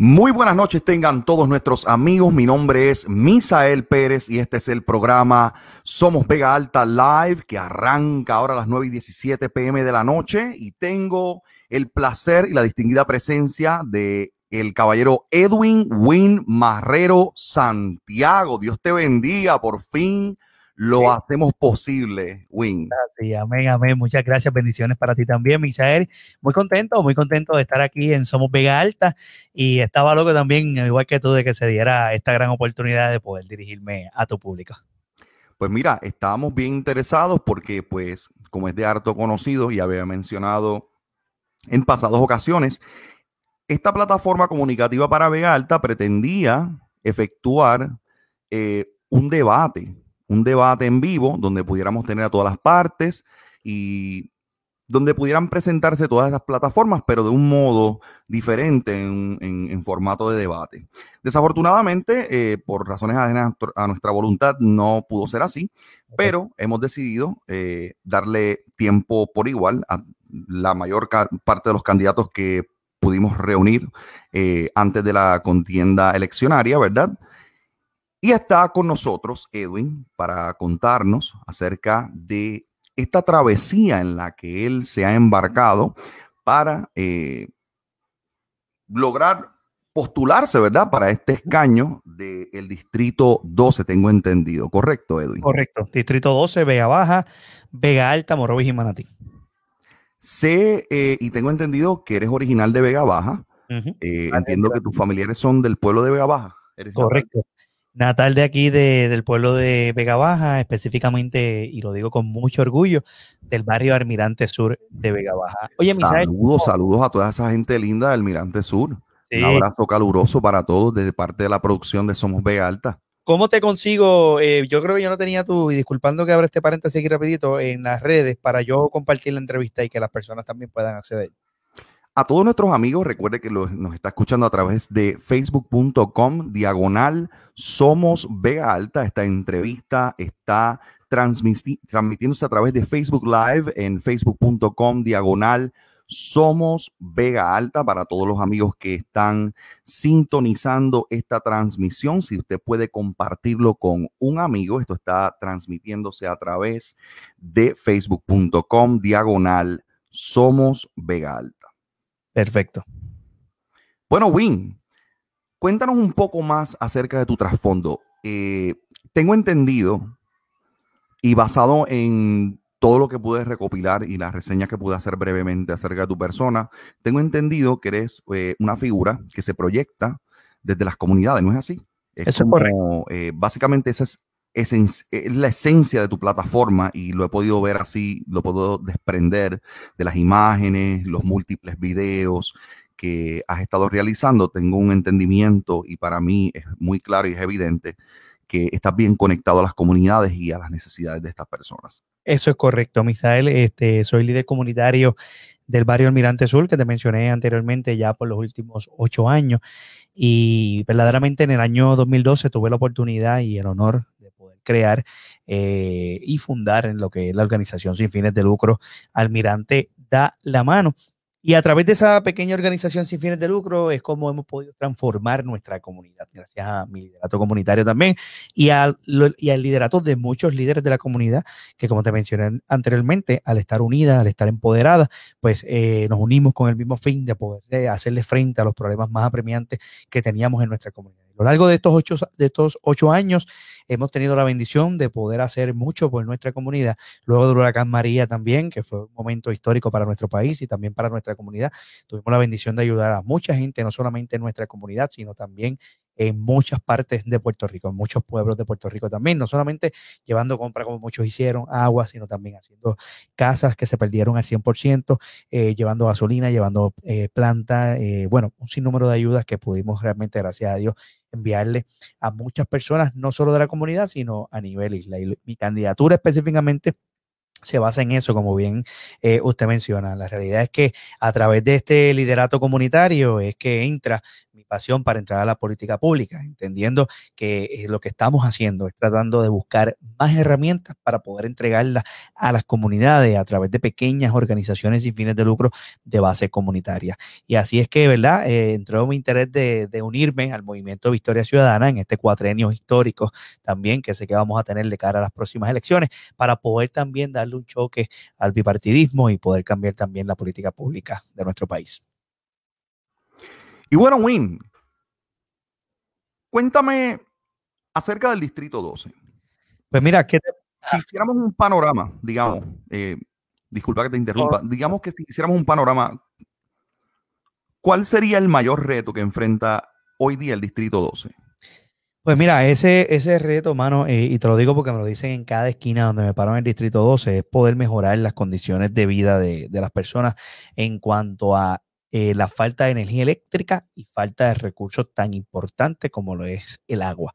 Muy buenas noches tengan todos nuestros amigos. Mi nombre es Misael Pérez y este es el programa Somos Vega Alta Live que arranca ahora a las 9 y 17 pm de la noche y tengo el placer y la distinguida presencia de el caballero Edwin Win Marrero Santiago. Dios te bendiga, por fin lo hacemos posible, Win. Sí, amén, amén. Muchas gracias, bendiciones para ti también, Misael. Muy contento, muy contento de estar aquí en Somos Vega Alta y estaba loco también, igual que tú, de que se diera esta gran oportunidad de poder dirigirme a tu público. Pues mira, estábamos bien interesados porque, pues, como es de harto conocido y había mencionado en pasadas ocasiones, esta plataforma comunicativa para Vega Alta pretendía efectuar eh, un debate un debate en vivo donde pudiéramos tener a todas las partes y donde pudieran presentarse todas esas plataformas, pero de un modo diferente en, formato de debate. Desafortunadamente, eh, por razones a nuestra voluntad, no pudo ser así, pero hemos decidido eh, darle tiempo por igual a la mayor parte de los candidatos que pudimos reunir eh, antes de la contienda eleccionaria, ¿verdad? Y está con nosotros Edwin para contarnos acerca de esta travesía en la que él se ha embarcado para eh, lograr postularse, ¿verdad? Para este escaño del distrito 12, tengo entendido. ¿Correcto, Edwin? Correcto. Distrito 12, Vega Baja, Vega Alta, Morovis y Manatí. Sé eh, y tengo entendido que eres original de Vega Baja. Eh, entiendo que tus familiares son del pueblo de Vega Baja. Correcto natal de aquí, del pueblo de Vega Baja, específicamente, y lo digo con mucho orgullo, del barrio Almirante Sur de Vega Baja. Oye, saludos, saludos a toda esa gente linda del Almirante Sur. Un abrazo caluroso para todos desde parte de la producción de Somos Vega Alta. ¿Cómo te consigo? Eh, yo creo que yo no tenía tu, y disculpando que abra este paréntesis aquí rapidito, en las redes para yo compartir la entrevista y que las personas también puedan acceder. A todos nuestros amigos, recuerde que nos está escuchando a través de facebook.com diagonal Somos Vega Alta. Esta entrevista está transmitiéndose a través de Facebook Live en facebook.com diagonal Somos Vega Alta para todos los amigos que están sintonizando esta transmisión. Si usted puede compartirlo con un amigo, esto está transmitiéndose a través de facebook.com diagonal Somos Vega Alta. Perfecto. Bueno, Win, cuéntanos un poco más acerca de tu trasfondo. Eh, tengo entendido y basado en todo lo que pude recopilar y las reseñas que pude hacer brevemente acerca de tu persona, tengo entendido que eres eh, una figura que se proyecta desde las comunidades, ¿no es así? Eso es correcto. Eh, básicamente esa es, es, la esencia de tu plataforma y lo he podido ver así, lo puedo desprender de las imágenes, los múltiples videos que has estado realizando. Tengo un entendimiento y para mí es muy claro y es evidente que estás bien conectado a las comunidades y a las necesidades de estas personas. Eso es correcto, Misael. Este, soy líder comunitario del barrio Almirante Sur, que te mencioné anteriormente ya por los últimos ocho años. Y verdaderamente en el año 2012 tuve la oportunidad y el honor crear eh, y fundar en lo que es la organización sin fines de lucro Almirante Da la Mano. Y a través de esa pequeña organización sin fines de lucro es como hemos podido transformar nuestra comunidad, gracias a mi liderato comunitario también y al, y al liderato de muchos líderes de la comunidad que, como te mencioné anteriormente, al estar unidas, al estar empoderadas, pues eh, nos unimos con el mismo fin de poder eh, hacerle frente a los problemas más apremiantes que teníamos en nuestra comunidad. Lo largo de estos ocho, de estos ocho años hemos tenido la bendición de poder hacer mucho por nuestra comunidad. Luego del huracán María también, que fue un momento histórico para nuestro país y también para nuestra comunidad, tuvimos la bendición de ayudar a mucha gente, no solamente en nuestra comunidad, sino también en muchas partes de Puerto Rico, en muchos pueblos de Puerto Rico también, no solamente llevando compra como muchos hicieron, agua, sino también haciendo casas que se perdieron al 100%, eh, llevando gasolina, llevando eh, planta, eh, bueno, un sinnúmero de ayudas que pudimos realmente, gracias a Dios, enviarle a muchas personas, no solo de la comunidad, sino a nivel isla. Y mi candidatura específicamente se basa en eso, como bien eh, usted menciona. La realidad es que a través de este liderato comunitario es que entra mi anticipación para entrar a la política pública, entendiendo que eh, lo que estamos haciendo es tratando de buscar más herramientas para poder entregarlas a las comunidades a través de pequeñas organizaciones sin fines de lucro de base comunitaria. Y así es que, ¿verdad? Eh, entró mi interés de, unirme al movimiento Victoria Ciudadana en este cuatrenio histórico también que sé que vamos a tener de cara a las próximas elecciones para poder también darle un choque al bipartidismo y poder cambiar también la política pública de nuestro país. Y bueno, Win, cuéntame acerca del Distrito 12. Pues mira, que si hiciéramos un panorama, digamos, eh, disculpa que te interrumpa, digamos que si hiciéramos un panorama, ¿cuál sería el mayor reto que enfrenta hoy día el Distrito 12? Pues mira, ese, ese reto, mano, eh, y te lo digo porque me lo dicen en cada esquina donde me paro en el Distrito 12, es poder mejorar las condiciones de vida de, de las personas en cuanto a eh, la falta de energía eléctrica y falta de recursos tan importantes como lo es el agua.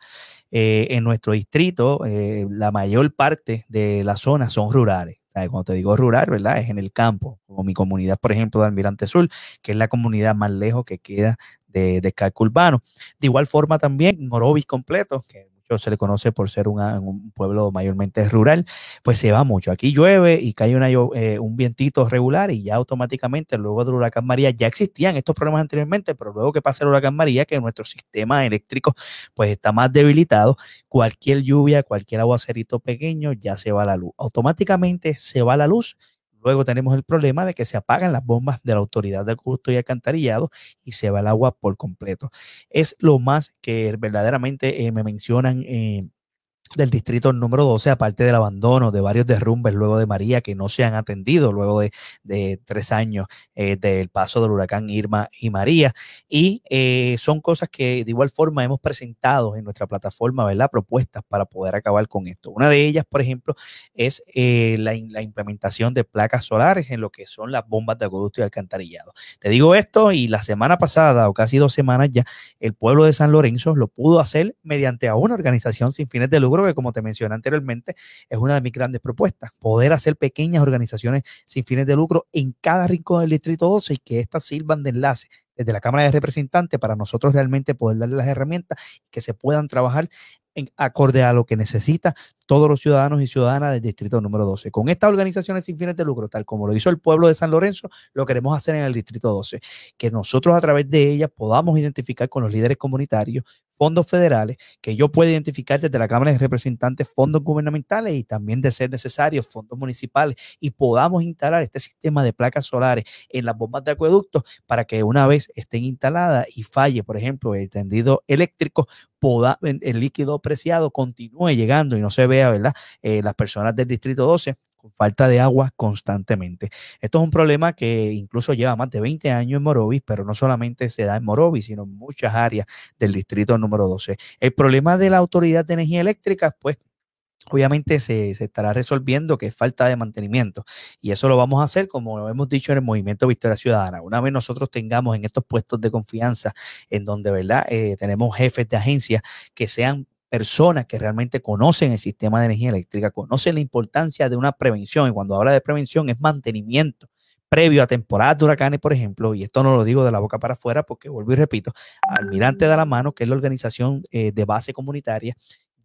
Eh, en nuestro distrito, eh, la mayor parte de las zonas son rurales. Cuando te digo rural, ¿verdad? Es en el campo, como mi comunidad, por ejemplo, de Almirante Sur, que es la comunidad más lejos que queda de, de urbano. De igual forma también Morovis completo, que se le conoce por ser un pueblo mayormente rural, pues se va mucho. Aquí llueve y cae una, eh, un vientito regular y ya automáticamente luego del huracán María ya existían estos problemas anteriormente, pero luego que pasa el huracán María, que nuestro sistema eléctrico pues está más debilitado, cualquier lluvia, cualquier aguacerito pequeño ya se va la luz. Automáticamente se va la luz Luego tenemos el problema de que se apagan las bombas de la autoridad de gusto y alcantarillado y se va el agua por completo. Es lo más que verdaderamente eh, me mencionan eh, del distrito número 12, aparte del abandono de varios derrumbes luego de María que no se han atendido luego de, tres años eh, del paso del huracán Irma y María. Y eh, son cosas que de igual forma hemos presentado en nuestra plataforma, ¿verdad? Propuestas para poder acabar con esto. Una de ellas, por ejemplo, es eh, la, la, implementación de placas solares en lo que son las bombas de acueducto y alcantarillado. Te digo esto y la semana pasada o casi dos semanas ya, el pueblo de San Lorenzo lo pudo hacer mediante a una organización sin fines de lucro que, como te mencioné anteriormente, es una de mis grandes propuestas, poder hacer pequeñas organizaciones sin fines de lucro en cada rincón del Distrito 12 y que éstas sirvan de enlace desde la Cámara de Representantes para nosotros realmente poder darle las herramientas que se puedan trabajar en acorde a lo que necesita todos los ciudadanos y ciudadanas del distrito número 12. Con estas organizaciones sin fines de lucro, tal como lo hizo el pueblo de San Lorenzo, lo queremos hacer en el distrito 12, que nosotros a través de ellas podamos identificar con los líderes comunitarios fondos federales, que yo pueda identificar desde la Cámara de Representantes fondos gubernamentales y también de ser necesario fondos municipales y podamos instalar este sistema de placas solares en las bombas de acueductos para que una vez estén instaladas y falle, por ejemplo, el tendido eléctrico, poda, el líquido preciado continúe llegando y no se vea, ¿verdad? Eh, las personas del Distrito 12 falta de agua constantemente. Esto es un problema que incluso lleva más de 20 años en Morovis, pero no solamente se da en Morovis, sino en muchas áreas del distrito número 12. El problema de la Autoridad de Energía Eléctrica, pues obviamente se, estará resolviendo que es falta de mantenimiento. Y eso lo vamos a hacer, como lo hemos dicho en el movimiento Victoria Ciudadana. Una vez nosotros tengamos en estos puestos de confianza, en donde, ¿verdad? Eh, tenemos jefes de agencia que sean personas que realmente conocen el sistema de energía eléctrica, conocen la importancia de una prevención. Y cuando habla de prevención es mantenimiento previo a temporadas de huracanes, por ejemplo, y esto no lo digo de la boca para afuera porque vuelvo y repito, Almirante de la Mano, que es la organización eh, de base comunitaria,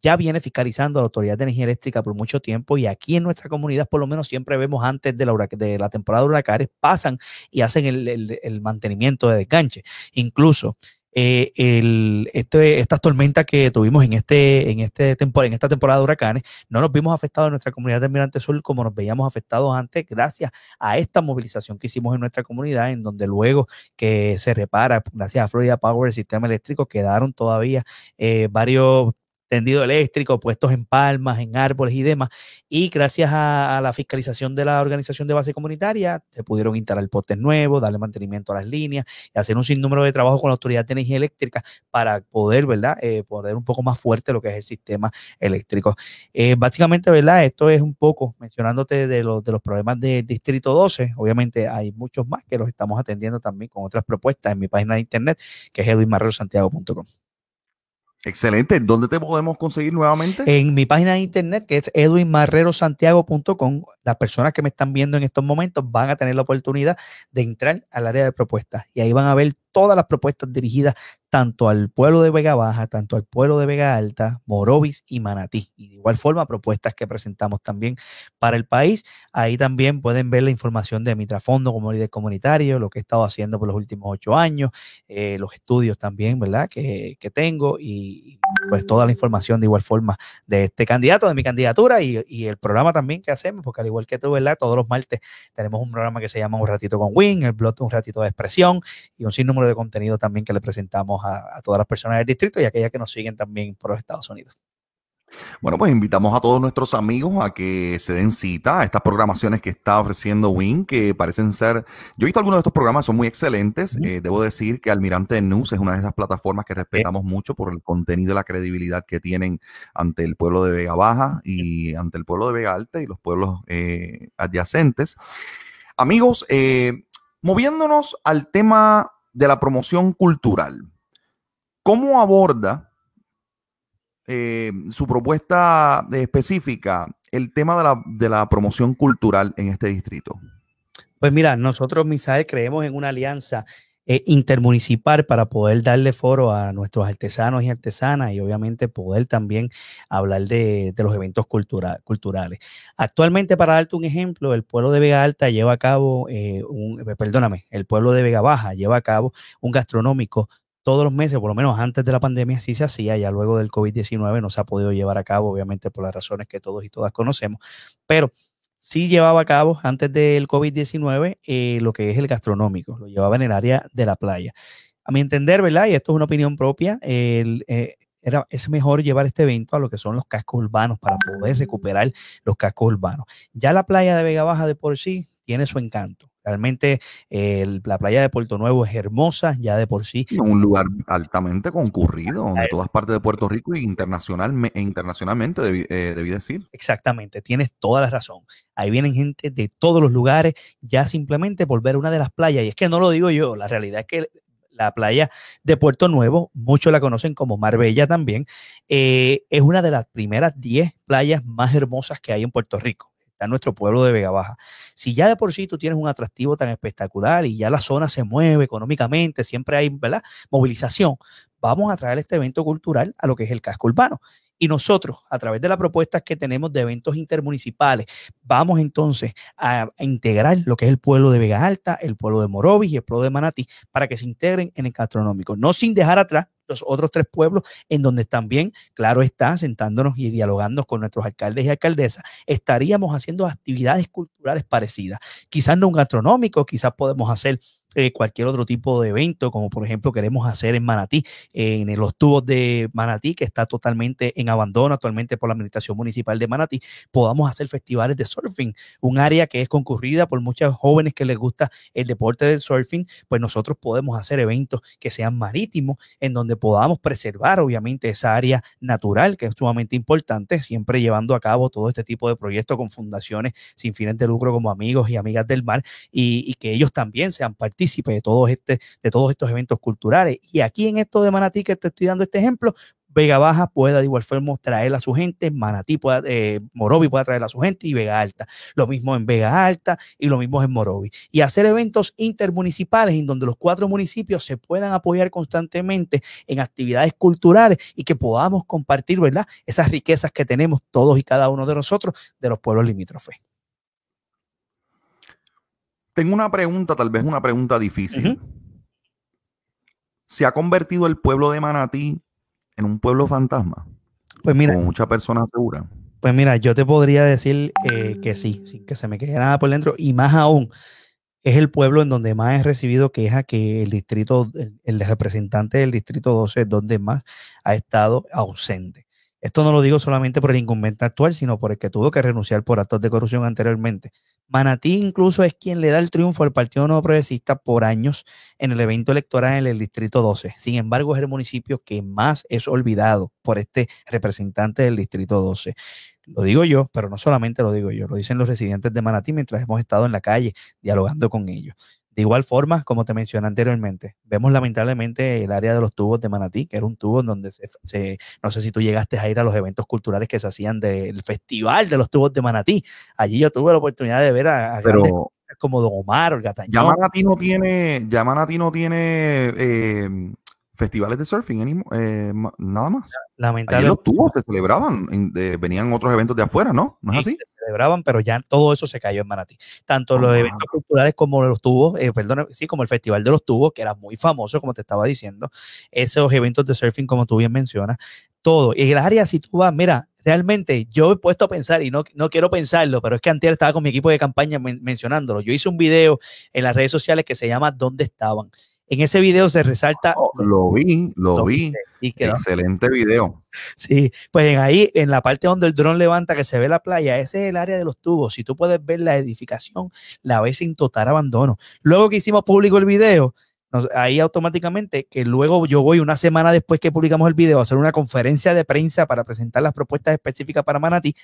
ya viene fiscalizando a la Autoridad de Energía Eléctrica por mucho tiempo y aquí en nuestra comunidad por lo menos siempre vemos antes de la, temporada de huracanes pasan y hacen el, mantenimiento de desganche. Incluso eh, el, este, estas tormentas que tuvimos en, este, este en esta temporada de huracanes, no nos vimos afectados en nuestra comunidad de Almirante Sur como nos veíamos afectados antes, gracias a esta movilización que hicimos en nuestra comunidad, en donde luego que se repara, gracias a Florida Power, el sistema eléctrico, quedaron todavía eh, varios tendido eléctrico, puestos en palmas, en árboles y demás. Y gracias a, la fiscalización de la organización de base comunitaria, se pudieron instalar postes nuevos, darle mantenimiento a las líneas y hacer un sinnúmero de trabajo con la Autoridad de Energía Eléctrica para poder, ¿verdad?, eh, poder un poco más fuerte lo que es el sistema eléctrico. Eh, básicamente, ¿verdad?, esto es un poco mencionándote de, los, de los problemas del Distrito 12. Obviamente hay muchos más que los estamos atendiendo también con otras propuestas en mi página de internet, que es edwinmarrerosantiago.com. Excelente. ¿Dónde te podemos conseguir nuevamente? En mi página de internet, que es edwinmarrerosantiago.com. Las personas que me están viendo en estos momentos van a tener la oportunidad de entrar al área de propuestas y ahí van a ver todas las propuestas dirigidas tanto al pueblo de Vega Baja, tanto al pueblo de Vega Alta, Morovis y Manatí. Y de igual forma, propuestas que presentamos también para el país. Ahí también pueden ver la información de mi trasfondo como líder comunitario, lo que he estado haciendo por los últimos ocho años, eh, los estudios también, ¿verdad? Que, que, tengo y pues toda la información de igual forma de este candidato, de mi candidatura y, y, el programa también que hacemos, porque al igual que tú, ¿verdad? Todos los martes tenemos un programa que se llama Un ratito con Win, el blog Un ratito de expresión y un sinnúmero de contenido también que le presentamos a, todas las personas del distrito y aquellas que nos siguen también por los Estados Unidos. Bueno, pues invitamos a todos nuestros amigos a que se den cita a estas programaciones que está ofreciendo Win, que parecen ser, yo he visto algunos de estos programas, son muy excelentes. Eh, debo decir que Almirante News es una de esas plataformas que respetamos mucho por el contenido y la credibilidad que tienen ante el pueblo de Vega Baja y ante el pueblo de Vega Alta y los pueblos eh, adyacentes. Amigos, eh, moviéndonos al tema de la promoción cultural. ¿Cómo aborda eh, su propuesta específica el tema de la, de la, promoción cultural en este distrito? Pues mira, nosotros, Misael, creemos en una alianza eh, intermunicipal para poder darle foro a nuestros artesanos y artesanas y obviamente poder también hablar de, los eventos culturales. Actualmente, para darte un ejemplo, el pueblo de Vega Alta lleva a cabo, eh, un, perdóname, el pueblo de Vega Baja lleva a cabo un gastronómico todos los meses, por lo menos antes de la pandemia, sí se hacía, ya luego del COVID-19 no se ha podido llevar a cabo, obviamente por las razones que todos y todas conocemos, pero sí llevaba a cabo antes del COVID-19 eh, lo que es el gastronómico, lo llevaba en el área de la playa. A mi entender, ¿verdad? Y esto es una opinión propia, eh, era, es mejor llevar este evento a lo que son los cascos urbanos para poder recuperar los cascos urbanos. Ya la playa de Vega Baja de por sí tiene su encanto. Realmente la playa de Puerto Nuevo es hermosa ya de por sí. Un lugar altamente concurrido, de todas partes de Puerto Rico e, internacional, e internacionalmente, eh, debí, decir. Exactamente, tienes toda la razón. Ahí vienen gente de todos los lugares ya simplemente por ver una de las playas. Y es que no lo digo yo, la realidad es que la playa de Puerto Nuevo, muchos la conocen como Marbella también, eh, es una de las primeras 10 playas más hermosas que hay en Puerto Rico en nuestro pueblo de Vega Baja. Si ya de por sí tú tienes un atractivo tan espectacular y ya la zona se mueve económicamente, siempre hay ¿verdad? movilización, vamos a traer este evento cultural a lo que es el casco urbano. Y nosotros, a través de las propuestas que tenemos de eventos intermunicipales, vamos entonces a, integrar lo que es el pueblo de Vega Alta, el pueblo de Morovis y el pueblo de Manatí para que se integren en el gastronómico, no sin dejar atrás los otros tres pueblos en donde también, claro está, sentándonos y dialogando con nuestros alcaldes y alcaldesas, estaríamos haciendo actividades culturales parecidas. Quizás no un gastronómico, quizás podemos hacer eh, cualquier otro tipo de evento, como por ejemplo queremos hacer en Manatí, en los tubos de Manatí, que está totalmente en abandono actualmente por la Administración Municipal de Manatí, podamos hacer festivales de surfing, un área que es concurrida por muchos jóvenes que les gusta el deporte del surfing, pues nosotros podemos hacer eventos que sean marítimos, en donde podamos preservar obviamente esa área natural que es sumamente importante, siempre llevando a cabo todo este tipo de proyectos con fundaciones sin fines de lucro como amigos y amigas del mar y, que ellos también sean partícipes de, todos este, de todos estos eventos culturales. Y aquí en esto de Manatí que te estoy dando este ejemplo, Vega Baja pueda de igual forma traer a su gente, Manatí pueda, eh, Morovi pueda traer a su gente y Vega Alta. Lo mismo en Vega Alta y lo mismo en Morovi. Y hacer eventos intermunicipales en donde los cuatro municipios se puedan apoyar constantemente en actividades culturales y que podamos compartir, ¿verdad? Esas riquezas que tenemos todos y cada uno de nosotros de los pueblos limítrofes. Tengo una pregunta, tal vez una pregunta difícil. ¿Se ha convertido el pueblo de Manatí en un pueblo fantasma? Pues mira. Como muchas personas aseguran. Pues mira, yo te podría decir eh, que sí, sin que se me quede nada por dentro. Y más aún, es el pueblo en donde más he recibido queja que el distrito, el, representante del distrito 12, donde más ha estado ausente. Esto no lo digo solamente por el incumbente actual, sino por el que tuvo que renunciar por actos de corrupción anteriormente. Manatí incluso es quien le da el triunfo al Partido No Progresista por años en el evento electoral en el Distrito 12. Sin embargo, es el municipio que más es olvidado por este representante del Distrito 12. Lo digo yo, pero no solamente lo digo yo, lo dicen los residentes de Manatí mientras hemos estado en la calle dialogando con ellos. De igual forma, como te mencioné anteriormente, vemos lamentablemente el área de los tubos de Manatí, que era un tubo donde se, no sé si tú llegaste a ir a los eventos culturales que se hacían del Festival de los Tubos de Manatí. Allí yo tuve la oportunidad de ver a, Pero como Don Omar Gatañón. Ya Manatí no tiene, ya Manatí no tiene eh, festivales de surfing, eh, nada más. Lamentablemente. los tubos se celebraban, venían otros eventos de afuera, ¿no? ¿No es así? Se celebraban, pero ya todo eso se cayó en Manatí. Tanto los eventos culturales como los tubos, eh, perdón, sí, como el Festival de los Tubos, que era muy famoso, como te estaba diciendo, esos eventos de surfing, como tú bien mencionas, todo. Y el área, si tú vas, mira, realmente yo he puesto a pensar y no, no quiero pensarlo, pero es que antes estaba con mi equipo de campaña mencionándolo. Yo hice un video en las redes sociales que se llama ¿Dónde estaban? En ese video se resalta. Oh, lo vi, lo, vi. Excelente video. Sí, pues ahí en la parte donde el dron levanta que se ve la playa, ese es el área de los tubos. Si tú puedes ver la edificación, la ves sin total abandono. Luego que hicimos público el video, ahí automáticamente, que luego yo voy una semana después que publicamos el video a hacer una conferencia de prensa para presentar las propuestas específicas para Manatí.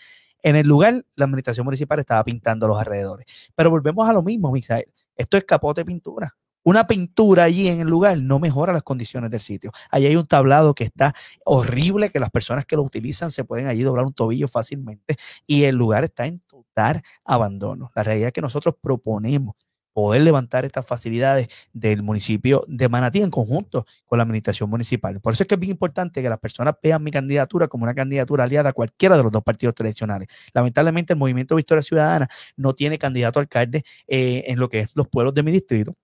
En el lugar, la administración municipal estaba pintando los alrededores. Pero volvemos a lo mismo, Misael. Esto es capote de pintura una pintura allí en el lugar no mejora las condiciones del sitio. Allí hay un tablado que está horrible, que las personas que lo utilizan se pueden allí doblar un tobillo fácilmente y el lugar está en total abandono. La realidad es que nosotros proponemos poder levantar estas facilidades del municipio de Manatí en conjunto con la administración municipal. Por eso es que es bien importante que las personas vean mi candidatura como una candidatura aliada a cualquiera de los dos partidos tradicionales. Lamentablemente el Movimiento Victoria Ciudadana no tiene candidato a alcalde eh, en lo que es los pueblos de mi distrito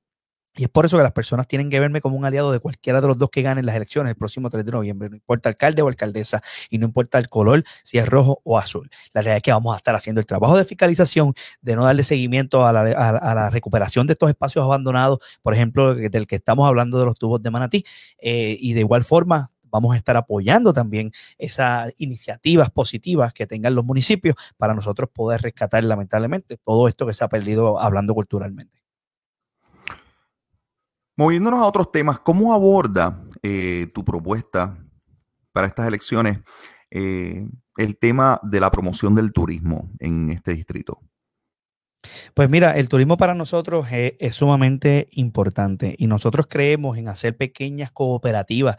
y es por eso que las personas tienen que verme como un aliado de cualquiera de los dos que ganen las elecciones el próximo 3 de noviembre. No importa alcalde o alcaldesa y no importa el color, si es rojo o azul. La realidad es que vamos a estar haciendo el trabajo de fiscalización, de no darle seguimiento a la, recuperación de estos espacios abandonados, por ejemplo, del que estamos hablando de los tubos de Manatí. Eh, y de igual forma, vamos a estar apoyando también esas iniciativas positivas que tengan los municipios para nosotros poder rescatar lamentablemente todo esto que se ha perdido hablando culturalmente. Moviéndonos a otros temas, ¿cómo aborda eh, tu propuesta para estas elecciones eh, el tema de la promoción del turismo en este distrito? Pues mira, el turismo para nosotros es, sumamente importante y nosotros creemos en hacer pequeñas cooperativas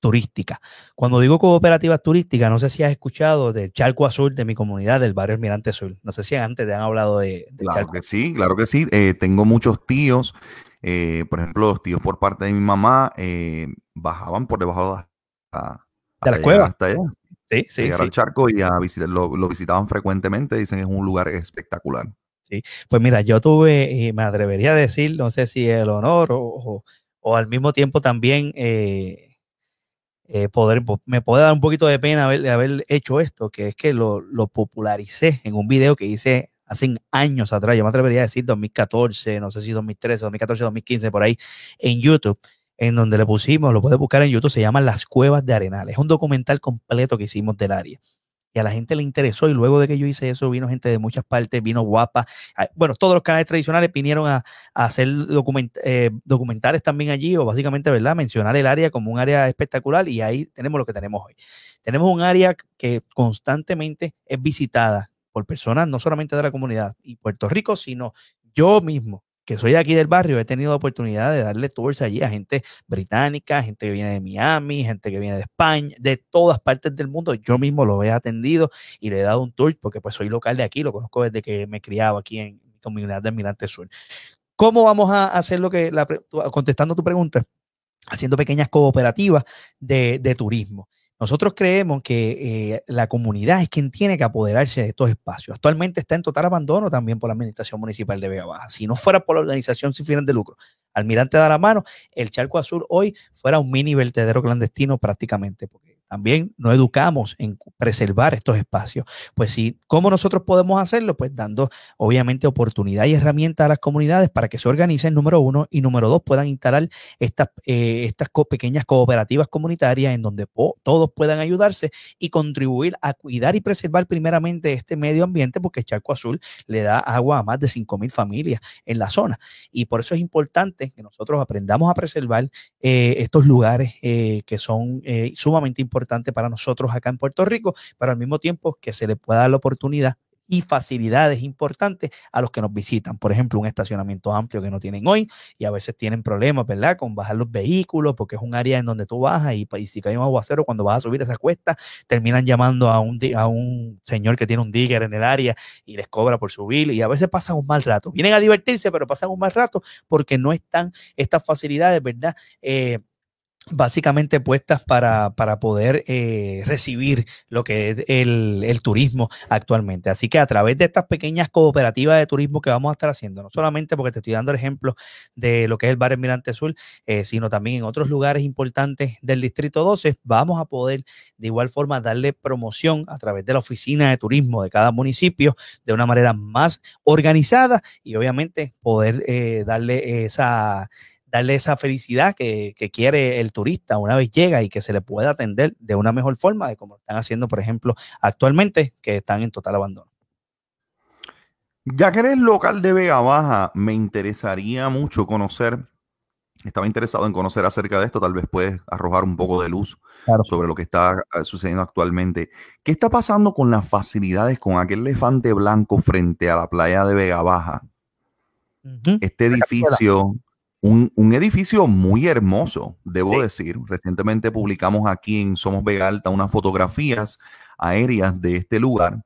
turísticas. Cuando digo cooperativas turísticas, no sé si has escuchado del Charco Azul de mi comunidad, del barrio Almirante Sur. No sé si antes te han hablado de, claro que sí, claro que sí. Eh, tengo muchos tíos eh, por ejemplo, los tíos por parte de mi mamá eh, bajaban por debajo de, de la cueva. Hasta allá. Sí, sí. Llegar al charco y a visitar, lo, visitaban frecuentemente. Dicen que es un lugar espectacular. Sí, pues mira, yo tuve, y me atrevería a decir, no sé si el honor o, al mismo tiempo también eh, poder, me puede dar un poquito de pena haber, haber hecho esto, que es que lo, lo popularicé en un video que hice hace años atrás, yo me atrevería a decir 2014, no sé si 2013, 2014, 2015, por ahí, en YouTube, en donde le pusimos, lo puedes buscar en YouTube, se llama Las Cuevas de Arenales. Es un documental completo que hicimos del área. Y a la gente le interesó y luego de que yo hice eso vino gente de muchas partes, vino guapa. Bueno, todos los canales tradicionales vinieron a, hacer eh, documentales también allí o básicamente, ¿verdad? Mencionar el área como un área espectacular y ahí tenemos lo que tenemos hoy. Tenemos un área que constantemente es visitada, por personas no solamente de la comunidad y Puerto Rico, sino yo mismo, que soy aquí del barrio, he tenido la oportunidad de darle tours allí a gente británica, gente que viene de Miami, gente que viene de España, de todas partes del mundo. Yo mismo lo he atendido y le he dado un tour porque pues soy local de aquí, lo conozco desde que me he criado aquí en mi comunidad de Almirante Sur. ¿Cómo vamos a hacer lo que, contestando tu pregunta? Haciendo pequeñas cooperativas de, de turismo. Nosotros creemos que eh, la comunidad es quien tiene que apoderarse de estos espacios. Actualmente está en total abandono también por la Administración Municipal de Vega Baja. Si no fuera por la organización sin fines de lucro, Almirante da la mano, el Charco Azul hoy fuera un mini vertedero clandestino prácticamente, porque también nos educamos en preservar estos espacios. Pues sí, ¿cómo nosotros podemos hacerlo? Pues dando obviamente oportunidad y herramientas a las comunidades para que se organicen, número uno, y número dos, puedan instalar estas, eh, estas pequeñas cooperativas comunitarias en donde todos puedan ayudarse y contribuir a cuidar y preservar primeramente este medio ambiente, porque Charco Azul le da agua a más de 5.000 familias en la zona. Y por eso es importante que nosotros aprendamos a preservar eh, estos lugares eh, que son sumamente importantes para nosotros acá en Puerto Rico, pero al mismo tiempo que se le pueda dar la oportunidad y facilidades importantes a los que nos visitan. Por ejemplo, un estacionamiento amplio que no tienen hoy y a veces tienen problemas, ¿verdad? Con bajar los vehículos porque es un área en donde tú bajas y, y si cae un aguacero cuando vas a subir esa cuesta, terminan llamando a un, a un señor que tiene un digger en el área y les cobra por subir y a veces pasan un mal rato. Vienen a divertirse, pero pasan un mal rato porque no están estas facilidades, ¿verdad? Eh, básicamente puestas para, para poder eh, recibir lo que es el, turismo actualmente. Así que a través de estas pequeñas cooperativas de turismo que vamos a estar haciendo, no solamente porque te estoy dando el ejemplo de lo que es el Bar Mirante Sur, eh, sino también en otros lugares importantes del Distrito 12, vamos a poder de igual forma darle promoción a través de la oficina de turismo de cada municipio de una manera más organizada y obviamente poder eh, darle esa darle esa felicidad que, quiere el turista una vez llega y que se le pueda atender de una mejor forma de como están haciendo, por ejemplo, actualmente, que están en total abandono. Ya que eres local de Vega Baja, me interesaría mucho conocer, estaba interesado en conocer acerca de esto, tal vez puedes arrojar un poco de luz sobre lo que está eh, sucediendo actualmente. ¿Qué está pasando con las facilidades con aquel elefante blanco frente a la playa de Vega Baja? Este edificio un, edificio muy hermoso, debo decir. Recientemente publicamos aquí en Somos Vega Alta unas fotografías aéreas de este lugar.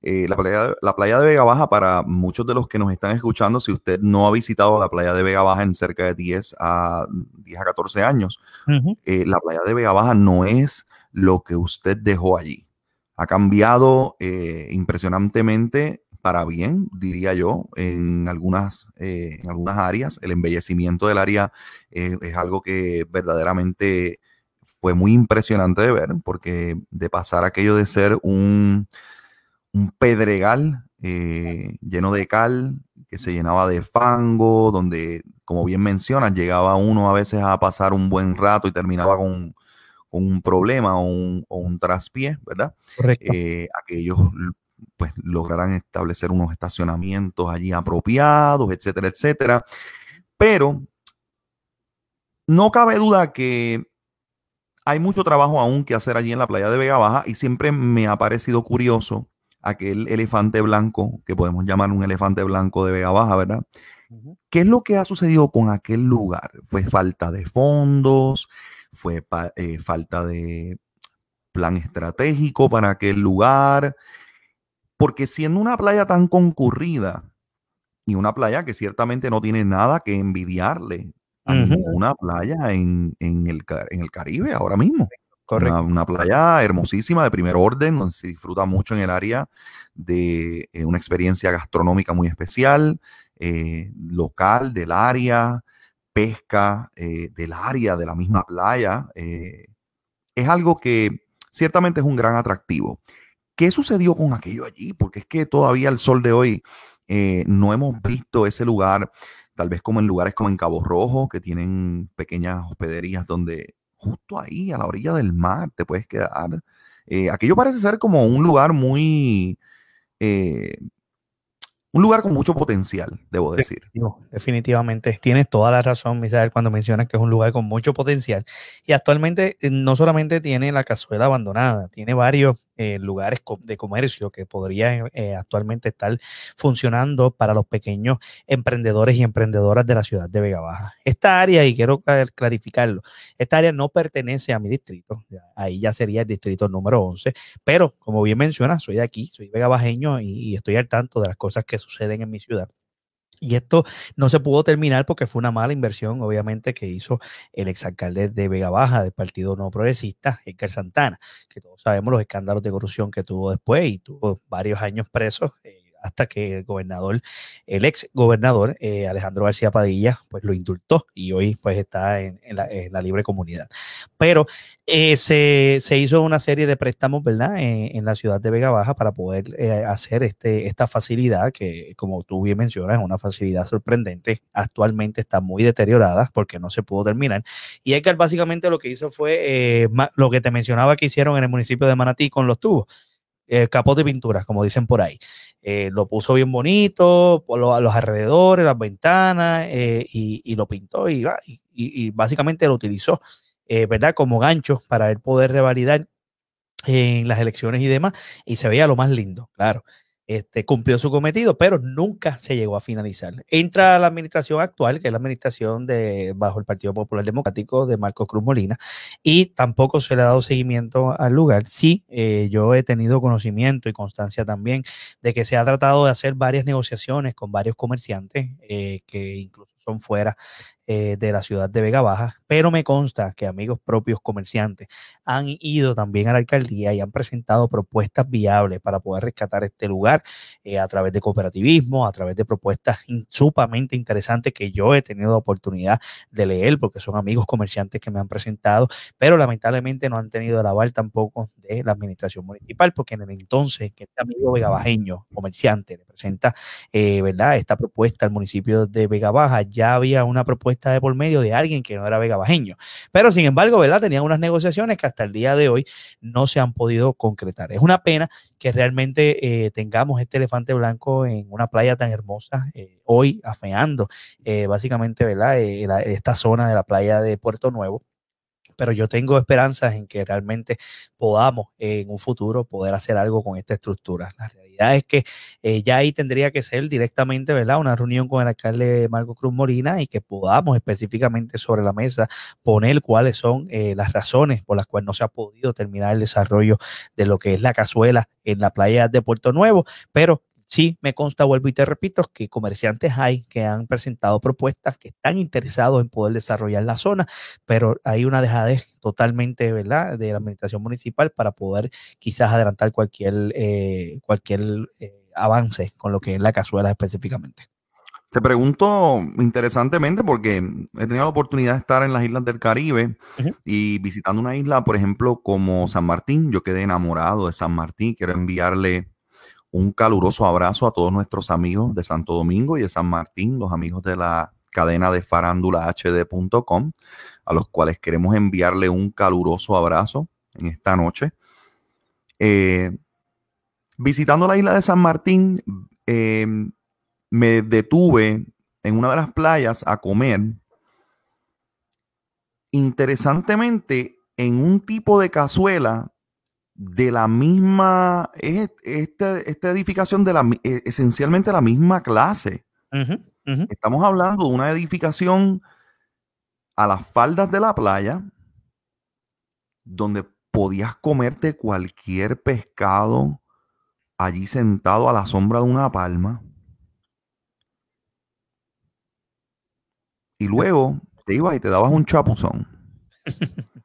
Eh, la, playa, la, playa, de Vega Baja, para muchos de los que nos están escuchando, si usted no ha visitado la playa de Vega Baja en cerca de 10 a, 10 a 14 años, eh, la playa de Vega Baja no es lo que usted dejó allí. Ha cambiado eh, impresionantemente para bien, diría yo, en algunas, eh, en algunas áreas. El embellecimiento del área eh, es algo que verdaderamente fue muy impresionante de ver, porque de pasar aquello de ser un, un pedregal eh, lleno de cal, que se llenaba de fango, donde, como bien mencionas, llegaba uno a veces a pasar un buen rato y terminaba con, un problema o un, o un traspié, ¿verdad? Correcto. aquellos pues lograrán establecer unos estacionamientos allí apropiados, etcétera, etcétera. Pero no cabe duda que hay mucho trabajo aún que hacer allí en la playa de Vega Baja y siempre me ha parecido curioso aquel elefante blanco, que podemos llamar un elefante blanco de Vega Baja, ¿verdad? ¿Qué es lo que ha sucedido con aquel lugar? ¿Fue falta de fondos? ¿Fue eh, falta de plan estratégico para aquel lugar? Porque siendo una playa tan concurrida y una playa que ciertamente no tiene nada que envidiarle a ninguna playa en, el, en, el, Caribe ahora mismo. Correcto. Una, playa hermosísima de primer orden, donde se disfruta mucho en el área de eh, una experiencia gastronómica muy especial, eh, local del área, pesca eh, del área, de la misma playa. es algo que ciertamente es un gran atractivo. ¿Qué sucedió con aquello allí? Porque es que todavía al sol de hoy eh, no hemos visto ese lugar, tal vez como en lugares como en Cabo Rojo, que tienen pequeñas hospederías donde justo ahí, a la orilla del mar, te puedes quedar. Eh, aquello parece ser como un lugar muy, eh, un lugar con mucho potencial, debo decir. Definitivamente, tienes toda la razón, Misael, cuando mencionas que es un lugar con mucho potencial. Y actualmente no solamente tiene la cazuela abandonada, tiene varios lugares de comercio que podrían eh, actualmente estar funcionando para los pequeños emprendedores y emprendedoras de la ciudad de Vega Baja. Esta área, y quiero clarificarlo, esta área no pertenece a mi distrito, ahí ya sería el distrito número 11, pero como bien menciona, soy de aquí, soy vegabajeño y estoy al tanto de las cosas que suceden en mi ciudad. Y esto no se pudo terminar porque fue una mala inversión, obviamente, que hizo el exalcalde de Vega Baja del Partido No Progresista, Edgar Santana, que todos sabemos los escándalos de corrupción que tuvo después y tuvo varios años presos. Eh, hasta que el gobernador, el ex gobernador eh, Alejandro García Padilla, pues lo indultó y hoy pues está en, la, libre comunidad. Pero eh, se, hizo una serie de préstamos, ¿verdad? En, la ciudad de Vega Baja para poder eh, hacer este, esta facilidad que, como tú bien mencionas, es una facilidad sorprendente. Actualmente está muy deteriorada porque no se pudo terminar. Y Edgar básicamente lo que hizo fue lo que te mencionaba que hicieron en el municipio de Manatí con los tubos eh, capote de pinturas, como dicen por ahí. Eh, lo puso bien bonito, por los alrededores, las ventanas, eh, y, lo pintó y, y, básicamente lo utilizó, eh, ¿verdad? Como gancho para él poder revalidar en las elecciones y demás, y se veía lo más lindo, claro. Este, cumplió su cometido, pero nunca se llegó a finalizar. Entra la administración actual, que es la administración de bajo el Partido Popular Democrático de Marcos Cruz Molina, y tampoco se le ha dado seguimiento al lugar. Sí, eh, yo he tenido conocimiento y constancia también de que se ha tratado de hacer varias negociaciones con varios comerciantes eh, que incluso son fuera eh, de la ciudad de Vega Baja, pero me consta que amigos propios comerciantes han ido también a la alcaldía y han presentado propuestas viables para poder rescatar este lugar eh, a través de cooperativismo, a través de propuestas sumamente interesantes que yo he tenido oportunidad de leer porque son amigos comerciantes que me han presentado, pero lamentablemente no han tenido el aval tampoco de la administración municipal porque en el entonces que este amigo vegabajeño comerciante le presenta eh, ¿verdad? esta propuesta al municipio de Vega Baja, ya había una propuesta de por medio de alguien que no era Vega Bajeño. Pero sin embargo, ¿verdad? Tenían unas negociaciones que hasta el día de hoy no se han podido concretar. Es una pena que realmente eh, tengamos este elefante blanco en una playa tan hermosa, eh, hoy afeando eh, básicamente, ¿verdad? esta zona de la playa de Puerto Nuevo pero yo tengo esperanzas en que realmente podamos en un futuro poder hacer algo con esta estructura. La realidad es que eh, ya ahí tendría que ser directamente, ¿verdad? Una reunión con el alcalde Marco Cruz Morina y que podamos específicamente sobre la mesa poner cuáles son eh, las razones por las cuales no se ha podido terminar el desarrollo de lo que es la cazuela en la playa de Puerto Nuevo, pero sí me consta, vuelvo y te repito, que comerciantes hay que han presentado propuestas que están interesados en poder desarrollar la zona, pero hay una dejadez totalmente, ¿verdad?, de la administración municipal para poder quizás adelantar cualquier, eh, cualquier eh, avance con lo que es la cazuela específicamente. Te pregunto interesantemente porque he tenido la oportunidad de estar en las islas del Caribe y visitando una isla, por ejemplo, como San Martín. Yo quedé enamorado de San Martín. Quiero enviarle un caluroso abrazo a todos nuestros amigos de Santo Domingo y de San Martín, los amigos de la cadena de farándulahd.com, a los cuales queremos enviarle un caluroso abrazo en esta noche. Eh, visitando la isla de San Martín, em, me detuve en una de las playas a comer. Interesantemente, en un tipo de cazuela de la misma, es esta, edificación de la, e, esencialmente la misma clase. Estamos hablando de una edificación a las faldas de la playa, donde podías comerte cualquier pescado allí sentado a la sombra de una palma. Y luego te ibas y te dabas un chapuzón.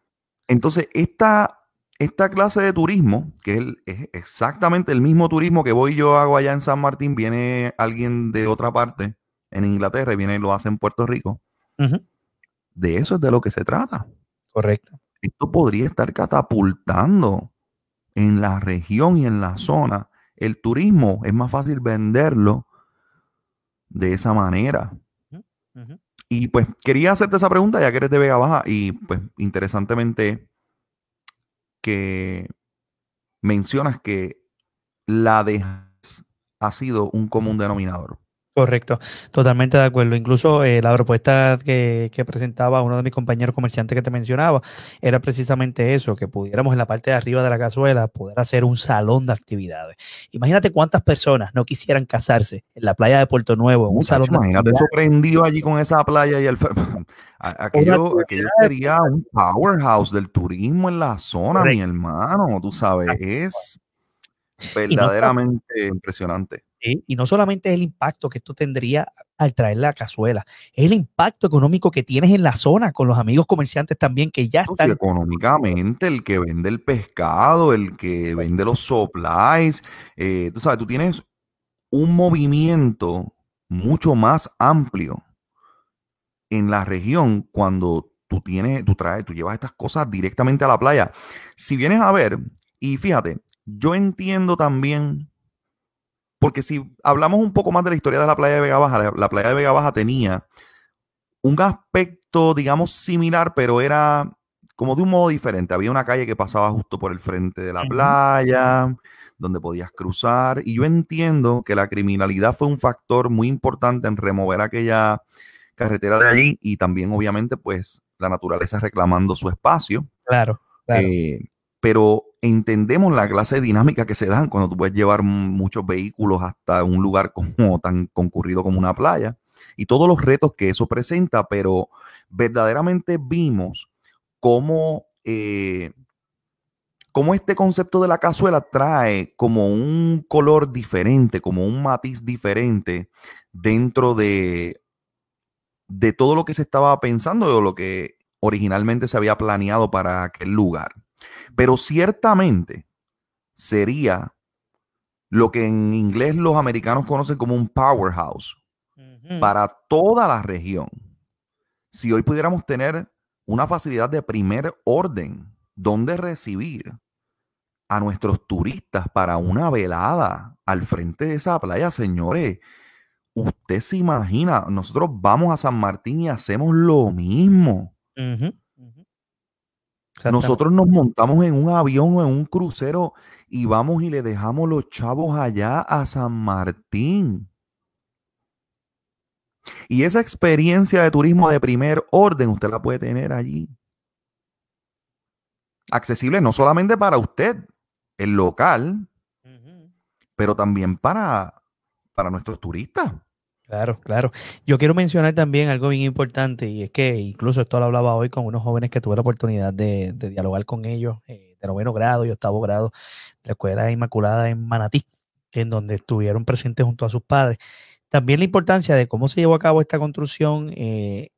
Entonces, esta esta clase de turismo, que es, exactamente el mismo turismo que voy yo hago allá en San Martín, viene alguien de otra parte en Inglaterra y viene y lo hace en Puerto Rico. De eso es de lo que se trata. Correcto. Esto podría estar catapultando en la región y en la zona. El turismo es más fácil venderlo de esa manera. Y pues quería hacerte esa pregunta ya que eres de Vega Baja y pues interesantemente que mencionas que la de ha sido un común denominador. Correcto, totalmente de acuerdo. Incluso eh, la propuesta que, presentaba uno de mis compañeros comerciantes que te mencionaba era precisamente eso, que pudiéramos en la parte de arriba de la cazuela poder hacer un salón de actividades. Imagínate cuántas personas no quisieran casarse en la playa de Puerto Nuevo, en un salón Imagínate sorprendido allí con esa playa y el... Aquello, aquello sería un powerhouse del turismo en la zona, mi hermano, tú sabes, es verdaderamente impresionante. Y no solamente es el impacto que esto tendría al traer la cazuela, es el impacto económico que tienes en la zona con los amigos comerciantes también que ya están. económicamente, el que vende el pescado, el que vende los supplies, eh, tú sabes, tú tienes un movimiento mucho más amplio en la región cuando tú tienes, tú traes, tú llevas estas cosas directamente a la playa. Si vienes a ver, y fíjate, yo entiendo también porque si hablamos un poco más de la historia de la playa de Vega Baja, la, playa de Vega Baja tenía un aspecto, digamos, similar, pero era como de un modo diferente. Había una calle que pasaba justo por el frente de la playa, donde podías cruzar. Y yo entiendo que la criminalidad fue un factor muy importante en remover aquella carretera de allí y también, obviamente, pues la naturaleza reclamando su espacio. Claro, claro. Eh, pero entendemos la clase de dinámica que se dan cuando tú puedes llevar muchos vehículos hasta un lugar como tan concurrido como una playa y todos los retos que eso presenta, pero verdaderamente vimos cómo, eh, cómo este concepto de la cazuela trae como un color diferente, como un matiz diferente dentro de, de todo lo que se estaba pensando o lo que originalmente se había planeado para aquel lugar. Pero ciertamente sería lo que en inglés los americanos conocen como un powerhouse para toda la región. Si hoy pudiéramos tener una facilidad de primer orden donde recibir a nuestros turistas para una velada al frente de esa playa, señores, usted se imagina, nosotros vamos a San Martín y hacemos lo mismo. Nosotros nos montamos en un avión o en un crucero y vamos y le dejamos los chavos allá a San Martín. Y esa experiencia de turismo de primer orden usted la puede tener allí. Accesible no solamente para usted, el local, pero también para, para nuestros turistas. Claro, claro. Yo quiero mencionar también algo bien importante y es que incluso esto lo hablaba hoy con unos jóvenes que tuve la oportunidad de, dialogar con ellos eh, de noveno grado y octavo grado de la Escuela Inmaculada en Manatí, en donde estuvieron presentes junto a sus padres. También la importancia de cómo se llevó a cabo esta construcción eh,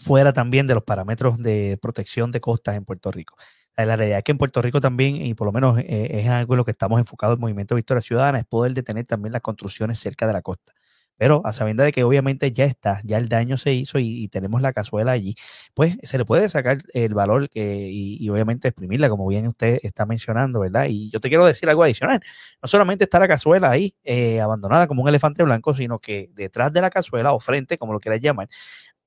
fuera también de los parámetros de protección de costas en Puerto Rico. La realidad es que en Puerto Rico también, y por lo menos eh, es algo en lo que estamos enfocados en el Movimiento Victoria Ciudadana, es poder detener también las construcciones cerca de la costa pero a sabienda de que obviamente ya está, ya el daño se hizo y, tenemos la cazuela allí, pues se le puede sacar el valor que, y, obviamente exprimirla, como bien usted está mencionando, ¿verdad? Y yo te quiero decir algo adicional, no solamente está la cazuela ahí eh, abandonada como un elefante blanco, sino que detrás de la cazuela o frente, como lo quieras llamar,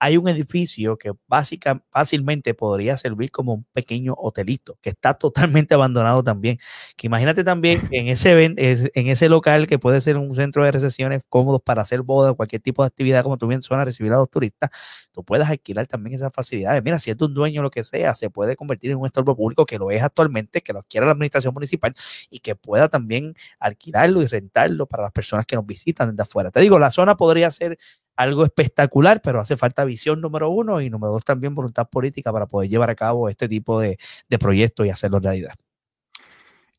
hay un edificio que básicamente fácilmente podría servir como un pequeño hotelito, que está totalmente abandonado también. Que imagínate también en ese, en ese local que puede ser un centro de recesiones cómodos para hacer bodas, cualquier tipo de actividad, como tú bien suena, recibir a los turistas, tú puedes alquilar también esas facilidades. Mira, si es un dueño lo que sea, se puede convertir en un estorbo público que lo es actualmente, que lo quiera la administración municipal y que pueda también alquilarlo y rentarlo para las personas que nos visitan desde afuera. Te digo, la zona podría ser algo espectacular, pero hace falta visión número uno y número dos también voluntad política para poder llevar a cabo este tipo de, proyectos y hacerlo realidad.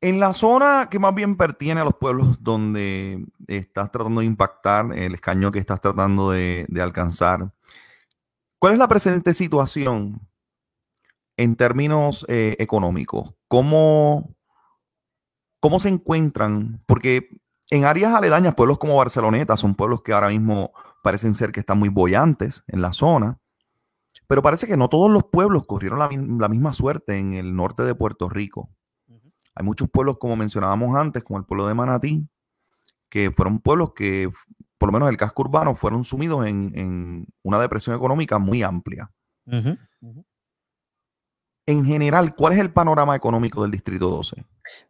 En la zona que más bien pertiene a los pueblos donde estás tratando de impactar, el escaño que estás tratando de, alcanzar, ¿cuál es la presente situación en términos eh, económicos? ¿Cómo, ¿Cómo se encuentran? Porque en áreas aledañas, pueblos como Barceloneta son pueblos que ahora mismo parecen ser que están muy boyantes en la zona, pero parece que no todos los pueblos corrieron la, misma suerte en el norte de Puerto Rico. Hay muchos pueblos, como mencionábamos antes, como el pueblo de Manatí, que fueron pueblos que, por lo menos el casco urbano, fueron sumidos en, una depresión económica muy amplia. En general, ¿cuál es el panorama económico del Distrito 12?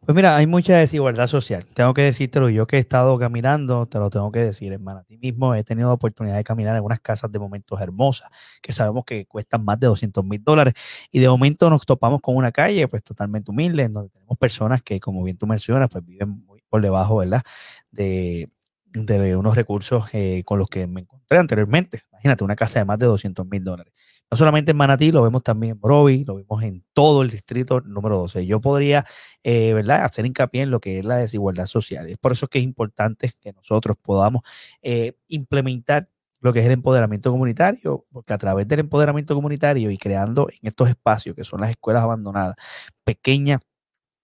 Pues mira, hay mucha desigualdad social. Tengo que decírtelo, yo que he estado caminando, te lo tengo que decir, hermano. A ti mismo he tenido la oportunidad de caminar en unas casas de momentos hermosas, que sabemos que cuestan más de 200 mil dólares. Y de momento nos topamos con una calle, pues totalmente humilde, en donde tenemos personas que, como bien tú mencionas, pues viven muy por debajo, ¿verdad? De, de unos recursos eh, con los que me encontré anteriormente. Imagínate, una casa de más de 200 mil dólares. No solamente en Manatí, lo vemos también en Brovi, lo vemos en todo el distrito número 12. Yo podría, eh, ¿verdad?, hacer hincapié en lo que es la desigualdad social. Es por eso que es importante que nosotros podamos eh, implementar lo que es el empoderamiento comunitario, porque a través del empoderamiento comunitario y creando en estos espacios que son las escuelas abandonadas, pequeñas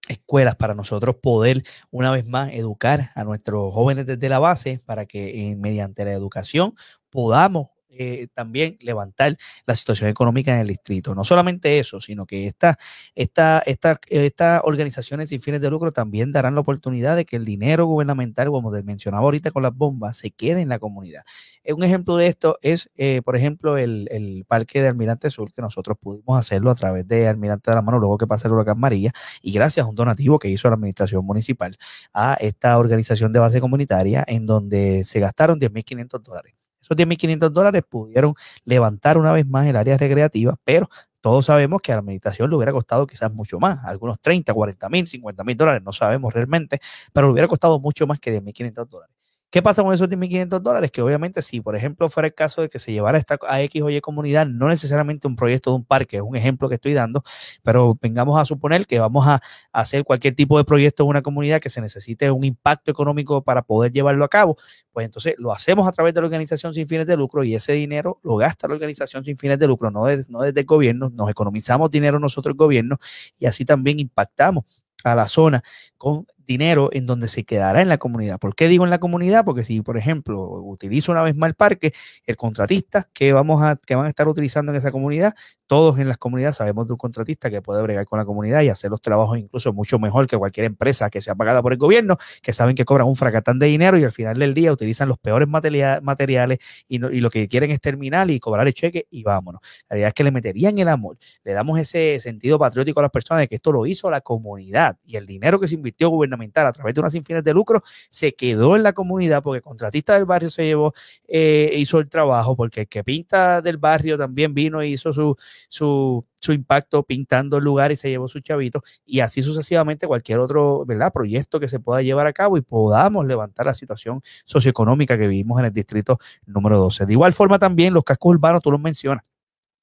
escuelas para nosotros poder una vez más educar a nuestros jóvenes desde la base para que eh, mediante la educación podamos eh, también levantar la situación económica en el distrito. No solamente eso, sino que esta, esta, esta, estas organizaciones sin fines de lucro también darán la oportunidad de que el dinero gubernamental, como mencionaba ahorita con las bombas, se quede en la comunidad. Eh, un ejemplo de esto es, eh, por ejemplo, el, el, parque de Almirante Sur, que nosotros pudimos hacerlo a través de Almirante de la Mano, luego que pasa el huracán María, y gracias a un donativo que hizo la administración municipal a esta organización de base comunitaria, en donde se gastaron 10.500 dólares Esos 10.500 dólares pudieron levantar una vez más el área recreativa, pero todos sabemos que a la meditación le hubiera costado quizás mucho más, algunos 30, 40 mil, 50 mil dólares, no sabemos realmente, pero le hubiera costado mucho más que 10.500 dólares. ¿Qué pasa con esos 10.500 dólares? Que obviamente si, por ejemplo, fuera el caso de que se llevara esta, a X o Y comunidad, no necesariamente un proyecto de un parque, es un ejemplo que estoy dando, pero vengamos a suponer que vamos a hacer cualquier tipo de proyecto en una comunidad que se necesite un impacto económico para poder llevarlo a cabo, pues entonces lo hacemos a través de la organización sin fines de lucro y ese dinero lo gasta la organización sin fines de lucro, no, no desde el gobierno, nos economizamos dinero nosotros el gobierno y así también impactamos a la zona con dinero en donde se quedará en la comunidad. ¿Por qué digo en la comunidad? Porque si, por ejemplo, utilizo una vez más el parque, el contratista que, vamos a, que van a estar utilizando en esa comunidad, todos en las comunidades sabemos de un contratista que puede bregar con la comunidad y hacer los trabajos incluso mucho mejor que cualquier empresa que sea pagada por el gobierno, que saben que cobran un fracatán de dinero y al final del día utilizan los peores materiales y, y lo que quieren es terminar y cobrar el cheque y vámonos. La realidad es que le meterían el amor, le damos ese sentido patriótico a las personas de que esto lo hizo la comunidad y el dinero que se invirtió a través de unas sin de lucro, se quedó en la comunidad porque el contratista del barrio se llevó, eh, hizo el trabajo, porque el que pinta del barrio también vino y hizo su, su, su impacto pintando el lugar y se llevó su chavito y así sucesivamente cualquier otro ¿verdad? proyecto que se pueda llevar a cabo y podamos levantar la situación socioeconómica que vivimos en el distrito número 12. De igual forma también los cascos urbanos, tú los mencionas,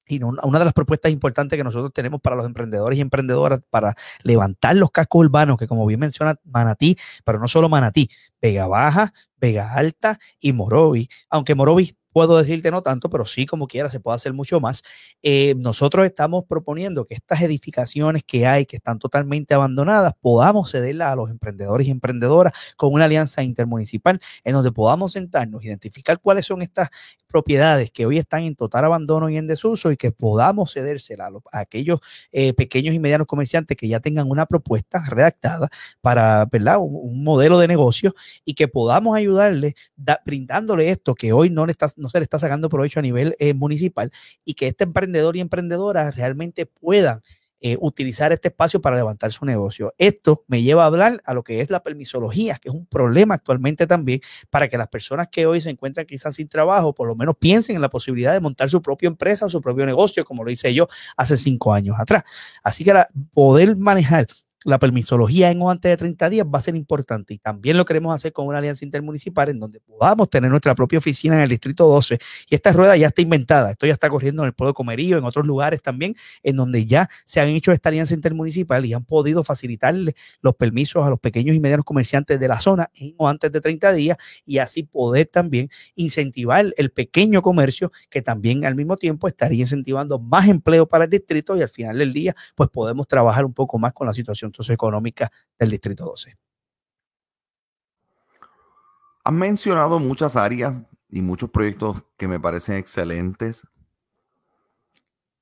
y una de las propuestas importantes que nosotros tenemos para los emprendedores y emprendedoras para levantar los cascos urbanos, que como bien menciona Manatí, pero no solo Manatí, Vega Baja, Vega Alta y Morovi, aunque Morovi puedo decirte no tanto, pero sí como quiera se puede hacer mucho más. Eh, nosotros estamos proponiendo que estas edificaciones que hay, que están totalmente abandonadas, podamos cederlas a los emprendedores y emprendedoras con una alianza intermunicipal en donde podamos sentarnos, identificar cuáles son estas propiedades que hoy están en total abandono y en desuso y que podamos cedérselas a, aquellos eh, pequeños y medianos comerciantes que ya tengan una propuesta redactada para ¿verdad? Un, modelo de negocio y que podamos ayudarles brindándole esto que hoy no le está no se le está sacando provecho a nivel eh, municipal y que este emprendedor y emprendedora realmente puedan eh, utilizar este espacio para levantar su negocio. Esto me lleva a hablar a lo que es la permisología, que es un problema actualmente también para que las personas que hoy se encuentran quizás sin trabajo, por lo menos piensen en la posibilidad de montar su propia empresa o su propio negocio, como lo hice yo hace cinco años atrás. Así que poder manejar la permisología en o antes de 30 días va a ser importante y también lo queremos hacer con una alianza intermunicipal en donde podamos tener nuestra propia oficina en el distrito 12 y esta rueda ya está inventada, esto ya está corriendo en el pueblo de Comerío, en otros lugares también, en donde ya se han hecho esta alianza intermunicipal y han podido facilitarle los permisos a los pequeños y medianos comerciantes de la zona en o antes de 30 días y así poder también incentivar el pequeño comercio que también al mismo tiempo estaría incentivando más empleo para el distrito y al final del día pues podemos trabajar un poco más con la situación socioeconómica del Distrito 12. Has mencionado muchas áreas y muchos proyectos que me parecen excelentes.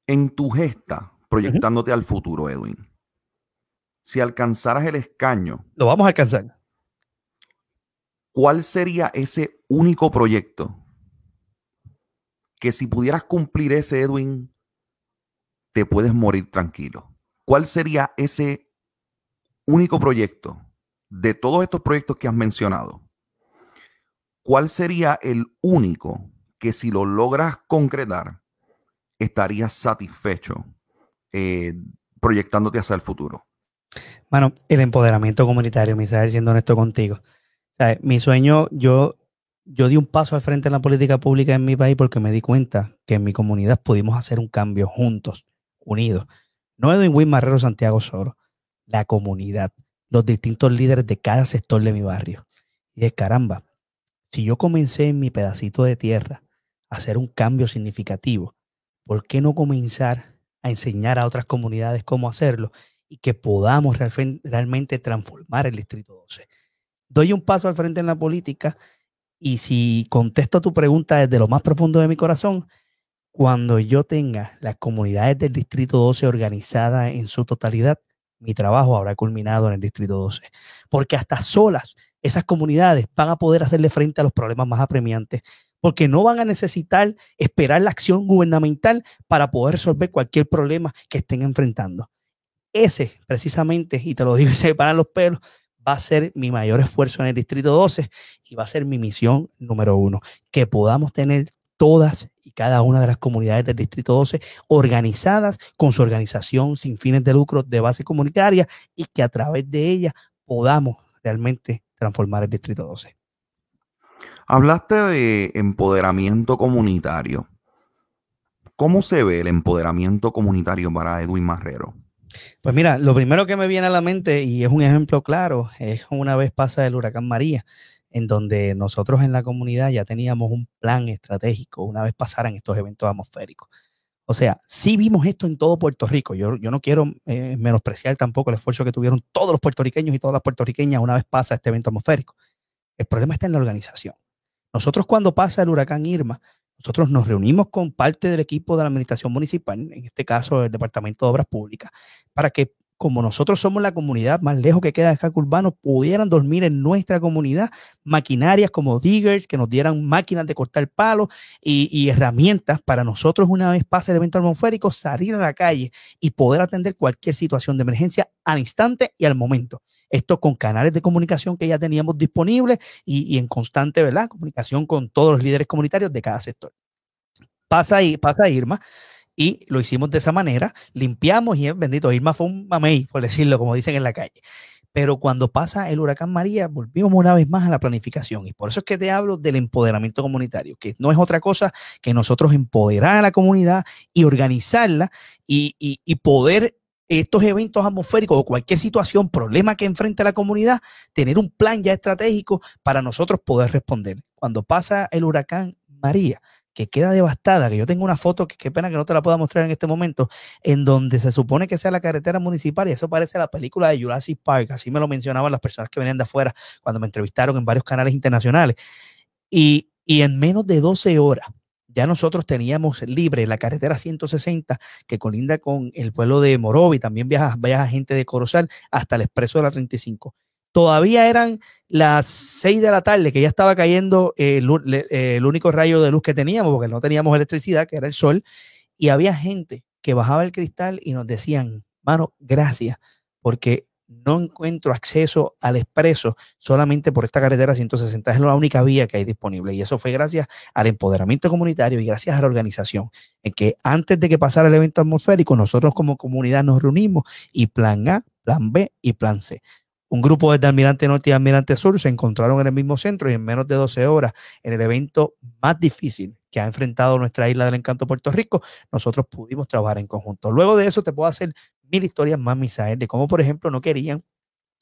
En tu gesta, proyectándote al futuro, Edwin, si alcanzaras el escaño. Lo vamos a alcanzar. ¿Cuál sería ese único proyecto que si pudieras cumplir ese, Edwin, te puedes morir tranquilo? ¿Cuál sería ese único proyecto de todos estos proyectos que has mencionado, ¿cuál sería el único que si lo logras concretar, estarías satisfecho eh, proyectándote hacia el futuro? Bueno, el empoderamiento comunitario, Misael, siendo honesto contigo. mi sueño, yo, yo di un paso al frente en la política pública en mi país porque me di cuenta que en mi comunidad pudimos hacer un cambio juntos, unidos. No Edwin Win Marrero Santiago Soro, la comunidad, los distintos líderes de cada sector de mi barrio. Y de caramba, si yo comencé en mi pedacito de tierra a hacer un cambio significativo, ¿por qué no comenzar a enseñar a otras comunidades cómo hacerlo y que podamos realmente transformar el Distrito 12? Doy un paso al frente en la política y si contesto tu pregunta desde lo más profundo de mi corazón, cuando yo tenga las comunidades del Distrito 12 organizadas en su totalidad, mi trabajo habrá culminado en el Distrito 12. Porque hasta solas esas comunidades van a poder hacerle frente a los problemas más apremiantes, porque no van a necesitar esperar la acción gubernamental para poder resolver cualquier problema que estén enfrentando. Ese, precisamente, y te lo digo y se paran los pelos, va a ser mi mayor esfuerzo en el Distrito 12 y va a ser mi misión número uno, que podamos tener todas y cada una de las comunidades del Distrito 12 organizadas con su organización sin fines de lucro de base comunitaria y que a través de ella podamos realmente transformar el Distrito 12. Hablaste de empoderamiento comunitario. ¿Cómo se ve el empoderamiento comunitario para Edwin Marrero? Pues mira, lo primero que me viene a la mente, y es un ejemplo claro, es una vez pasa el huracán María, en donde nosotros en la comunidad ya teníamos un plan estratégico una vez pasaran estos eventos atmosféricos. O sea, sí vimos esto en todo Puerto Rico. Yo, yo no quiero eh, menospreciar tampoco el esfuerzo que tuvieron todos los puertorriqueños y todas las puertorriqueñas una vez pasa este evento atmosférico. El problema está en la organización. Nosotros cuando pasa el huracán Irma, nosotros nos reunimos con parte del equipo de la administración municipal, en este caso el Departamento de Obras Públicas, para que como nosotros somos la comunidad más lejos que queda de casco urbano, pudieran dormir en nuestra comunidad maquinarias como diggers, que nos dieran máquinas de cortar palos y, y, herramientas para nosotros, una vez pase el evento atmosférico, salir a la calle y poder atender cualquier situación de emergencia al instante y al momento. Esto con canales de comunicación que ya teníamos disponibles y, y en constante ¿verdad? comunicación con todos los líderes comunitarios de cada sector. Pasa, ahí, pasa Irma y lo hicimos de esa manera, limpiamos y bendito, Irma fue un mamey, por decirlo, como dicen en la calle. Pero cuando pasa el huracán María, volvimos una vez más a la planificación. Y por eso es que te hablo del empoderamiento comunitario, que no es otra cosa que nosotros empoderar a la comunidad y organizarla y, y, y poder estos eventos atmosféricos o cualquier situación, problema que enfrente la comunidad, tener un plan ya estratégico para nosotros poder responder. Cuando pasa el huracán María, que queda devastada, que yo tengo una foto que qué pena que no te la pueda mostrar en este momento, en donde se supone que sea la carretera municipal y eso parece la película de Jurassic Park, así me lo mencionaban las personas que venían de afuera cuando me entrevistaron en varios canales internacionales. Y, y en menos de 12 horas, ya nosotros teníamos libre la carretera 160 que colinda con el pueblo de Morovi, también viaja, viaja gente de Corozal hasta el expreso de la 35 todavía eran las 6 de la tarde, que ya estaba cayendo el, el, único rayo de luz que teníamos, porque no teníamos electricidad, que era el sol, y había gente que bajaba el cristal y nos decían, mano, gracias, porque no encuentro acceso al expreso solamente por esta carretera 160. Es la única vía que hay disponible. Y eso fue gracias al empoderamiento comunitario y gracias a la organización, en que antes de que pasara el evento atmosférico, nosotros como comunidad nos reunimos y plan A, plan B y plan C. Un grupo de Almirante Norte y Almirante Sur se encontraron en el mismo centro y en menos de 12 horas, en el evento más difícil que ha enfrentado nuestra isla del encanto Puerto Rico, nosotros pudimos trabajar en conjunto. Luego de eso te puedo hacer mil historias más, Misael, de cómo, por ejemplo, no querían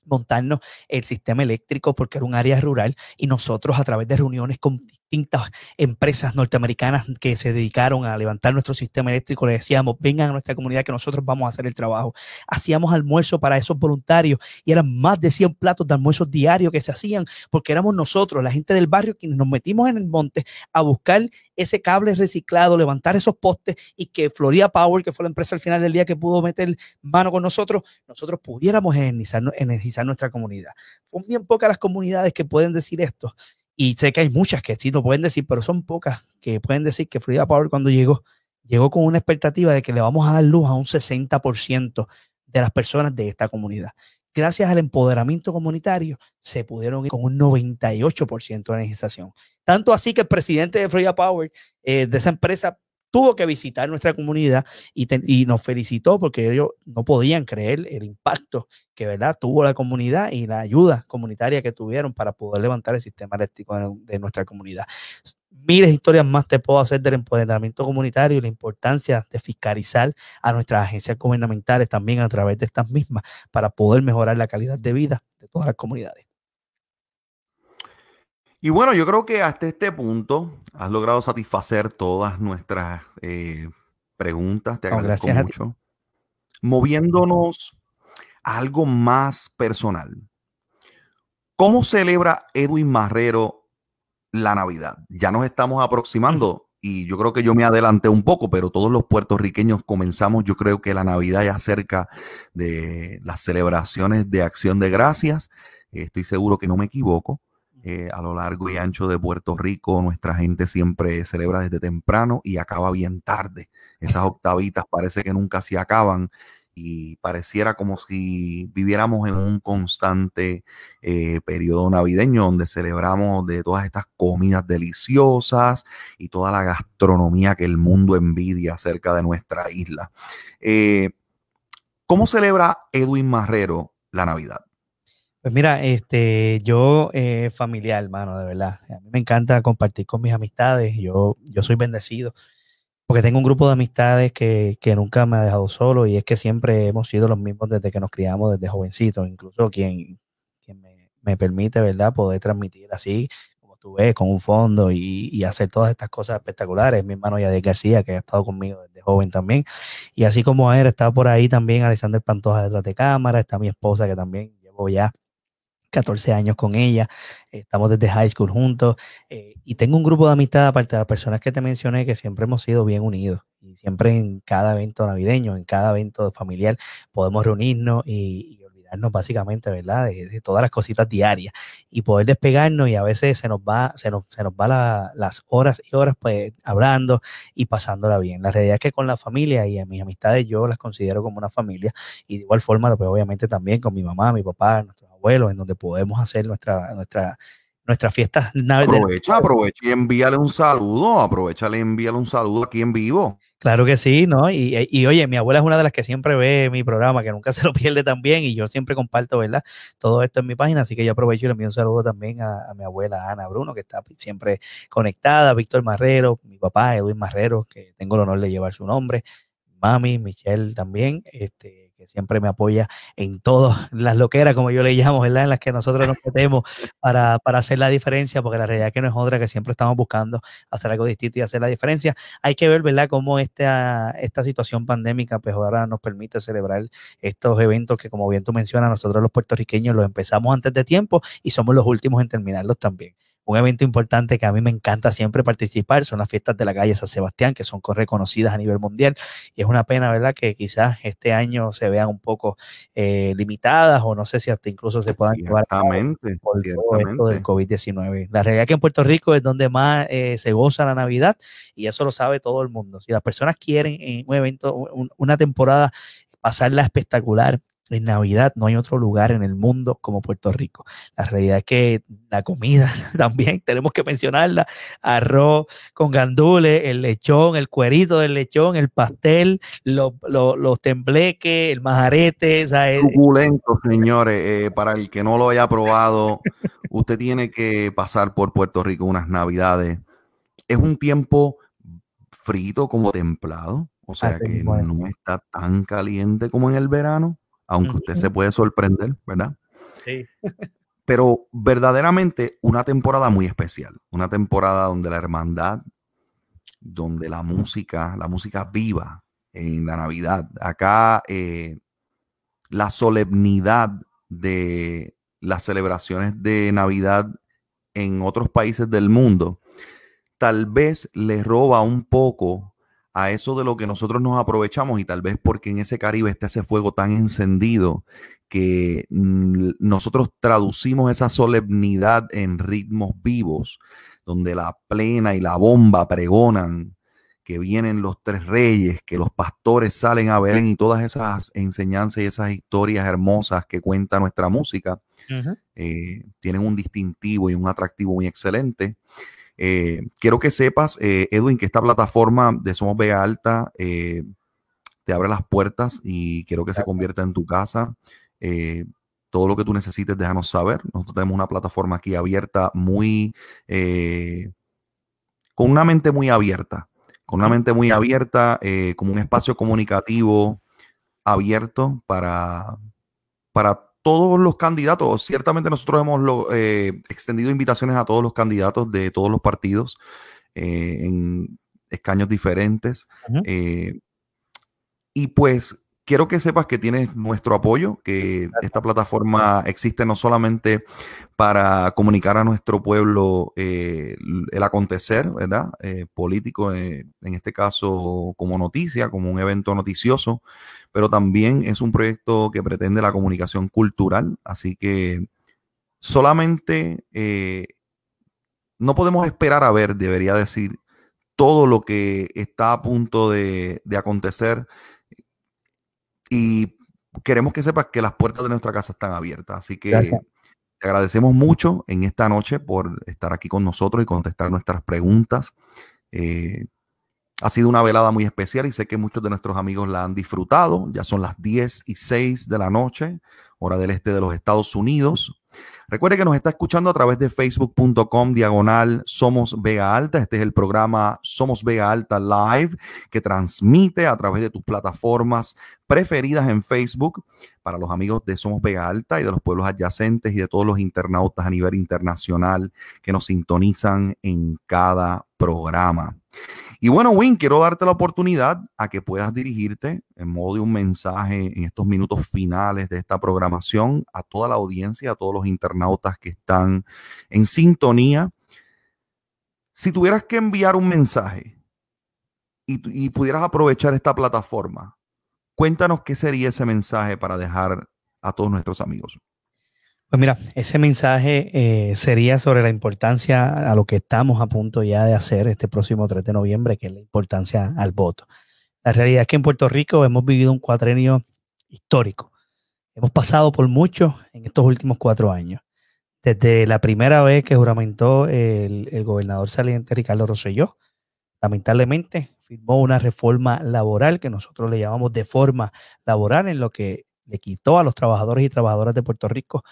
montarnos el sistema eléctrico porque era un área rural y nosotros a través de reuniones con distintas empresas norteamericanas que se dedicaron a levantar nuestro sistema eléctrico le decíamos vengan a nuestra comunidad que nosotros vamos a hacer el trabajo hacíamos almuerzo para esos voluntarios y eran más de 100 platos de almuerzos diarios que se hacían porque éramos nosotros la gente del barrio quienes nos metimos en el monte a buscar ese cable reciclado levantar esos postes y que Florida Power que fue la empresa al final del día que pudo meter mano con nosotros nosotros pudiéramos energizar, energizar nuestra comunidad. Son bien pocas las comunidades que pueden decir esto. Y sé que hay muchas que sí lo pueden decir, pero son pocas que pueden decir que Frida Power cuando llegó, llegó con una expectativa de que le vamos a dar luz a un 60% de las personas de esta comunidad. Gracias al empoderamiento comunitario, se pudieron ir con un 98% de energización. Tanto así que el presidente de Frida Power, eh, de esa empresa, tuvo que visitar nuestra comunidad y, nos felicitó porque ellos no podían creer el impacto que ¿verdad? tuvo la comunidad y la ayuda comunitaria que tuvieron para poder levantar el sistema eléctrico de, de nuestra comunidad. Miles de historias más te puedo hacer del empoderamiento comunitario y la importancia de fiscalizar a nuestras agencias gubernamentales también a través de estas mismas para poder mejorar la calidad de vida de todas las comunidades. Y bueno, yo creo que hasta este punto has logrado satisfacer todas nuestras eh, preguntas. Te agradezco oh, mucho. Moviéndonos a algo más personal. ¿Cómo celebra Edwin Marrero la Navidad? Ya nos estamos aproximando y yo creo que yo me adelanté un poco, pero todos los puertorriqueños comenzamos, yo creo que la Navidad ya cerca de las celebraciones de acción de gracias. Estoy seguro que no me equivoco. Eh, a lo largo y ancho de Puerto Rico, nuestra gente siempre celebra desde temprano y acaba bien tarde. Esas octavitas parece que nunca se acaban y pareciera como si viviéramos en un constante eh, periodo navideño donde celebramos de todas estas comidas deliciosas y toda la gastronomía que el mundo envidia acerca de nuestra isla. Eh, ¿Cómo celebra Edwin Marrero la Navidad? Pues mira, este, yo eh, familiar, hermano, de verdad. A mí me encanta compartir con mis amistades. Yo, yo soy bendecido porque tengo un grupo de amistades que, nunca me ha dejado solo y es que siempre hemos sido los mismos desde que nos criamos, desde jovencitos, incluso quien, me, permite, ¿verdad?, poder transmitir así, como tú ves, con un fondo y, hacer todas estas cosas espectaculares. Mi hermano Yadier García, que ha estado conmigo desde joven también, y así como él, está por ahí también Alexander Pantoja detrás de cámara, está mi esposa que también llevo ya 14 años con ella, estamos desde high school juntos eh, y tengo un grupo de amistad aparte de las personas que te mencioné que siempre hemos sido bien unidos y siempre en cada evento navideño, en cada evento familiar podemos reunirnos y, básicamente, ¿verdad? De, todas las cositas diarias y poder despegarnos y a veces se nos va, se nos, se nos va las horas y horas pues hablando y pasándola bien. La realidad es que con la familia y a mis amistades yo las considero como una familia y de igual forma, pues obviamente también con mi mamá, mi papá, nuestros abuelos, en donde podemos hacer nuestra, nuestra, nuestras fiestas Aprovecha, aprovecha y envíale un saludo, aprovechale y envíale un saludo aquí en vivo. Claro que sí, ¿no? Y, y, oye, mi abuela es una de las que siempre ve mi programa, que nunca se lo pierde también, y yo siempre comparto, ¿verdad? Todo esto en mi página, así que yo aprovecho y le envío un saludo también a, mi abuela Ana Bruno, que está siempre conectada, Víctor Marrero, mi papá Edwin Marrero, que tengo el honor de llevar su nombre, mami, Michelle también, este, siempre me apoya en todas las loqueras, como yo le llamo, ¿verdad? En las que nosotros nos metemos para, hacer la diferencia, porque la realidad es que no es otra que siempre estamos buscando hacer algo distinto y hacer la diferencia. Hay que ver, cómo esta, esta situación pandémica, pues ahora nos permite celebrar estos eventos que, como bien tú mencionas, nosotros los puertorriqueños los empezamos antes de tiempo y somos los últimos en terminarlos también un evento importante que a mí me encanta siempre participar son las fiestas de la calle San Sebastián, que son reconocidas a nivel mundial. Y es una pena, ¿verdad?, que quizás este año se vean un poco eh, limitadas o no sé si hasta incluso se puedan llevar por todo esto del COVID-19. La realidad es que en Puerto Rico es donde más eh, se goza la Navidad y eso lo sabe todo el mundo. Si las personas quieren en un evento, una temporada pasarla espectacular, en Navidad no hay otro lugar en el mundo como Puerto Rico. La realidad es que la comida también tenemos que mencionarla. Arroz con gandules, el lechón, el cuerito del lechón, el pastel, los, tembleques, el majarete. Suculento, señores. Eh, para el que no lo haya probado, usted tiene que pasar por Puerto Rico unas Navidades. Es un tiempo frito como templado. O sea que no está tan caliente como en el verano aunque usted se puede sorprender, ¿verdad? Sí. Pero verdaderamente una temporada muy especial, una temporada donde la hermandad, donde la música, la música viva en la Navidad. Acá eh, la solemnidad de las celebraciones de Navidad en otros países del mundo tal vez le roba un poco a eso de lo que nosotros nos aprovechamos y tal vez porque en ese Caribe está ese fuego tan encendido que mm, nosotros traducimos esa solemnidad en ritmos vivos, donde la plena y la bomba pregonan que vienen los tres reyes, que los pastores salen a ver y todas esas enseñanzas y esas historias hermosas que cuenta nuestra música, eh, tienen un distintivo y un atractivo muy excelente. Eh, quiero que sepas, eh, Edwin, que esta plataforma de Somos Vega Alta eh, te abre las puertas y quiero que se convierta en tu casa. todo lo que tú necesites, déjanos saber. Nosotros tenemos una plataforma aquí abierta, muy, con una mente muy abierta, con una mente muy abierta, como un espacio comunicativo abierto para, para todos los candidatos, ciertamente nosotros hemos eh, extendido invitaciones a todos los candidatos de todos los partidos eh, en escaños diferentes. Eh, y pues quiero que sepas que tienes nuestro apoyo, que esta plataforma existe no solamente para comunicar a nuestro pueblo el acontecer, ¿verdad? político, en este caso como noticia, como un evento noticioso, pero también es un proyecto que pretende la comunicación cultural, así que solamente eh, no podemos esperar a ver, debería decir, todo lo que está a punto de, acontecer y queremos que sepas que las puertas de nuestra casa están abiertas. Así que te agradecemos mucho en esta noche por estar aquí con nosotros y contestar nuestras preguntas. Eh, ha sido una velada muy especial y sé que muchos de nuestros amigos la han disfrutado. Ya son las 10 y 6 de la noche, hora del este de los Estados Unidos. Recuerde que nos está escuchando a través de facebook.com diagonal Somos Vega Alta. Este es el programa Somos Vega Alta Live que transmite a través de tus plataformas preferidas en Facebook para los amigos de Somos Vega Alta y de los pueblos adyacentes y de todos los internautas a nivel internacional que nos sintonizan en cada programa. Y bueno, Win, quiero darte la oportunidad a que puedas dirigirte en modo de un mensaje en estos minutos finales de esta programación a toda la audiencia, a todos los internautas que están en sintonía. Si tuvieras que enviar un mensaje y, y pudieras aprovechar esta plataforma, cuéntanos qué sería ese mensaje para dejar a todos nuestros amigos. Pues mira, ese mensaje eh, sería sobre la importancia a lo que estamos a punto ya de hacer este próximo 3 de noviembre, que es la importancia al voto. La realidad es que en Puerto Rico hemos vivido un cuatrenio histórico. Hemos pasado por mucho en estos últimos cuatro años. Desde la primera vez que juramentó el, el gobernador saliente Ricardo Rosselló, lamentablemente firmó una reforma laboral que nosotros le llamamos de forma laboral, en lo que le quitó a los trabajadores y trabajadoras de Puerto Rico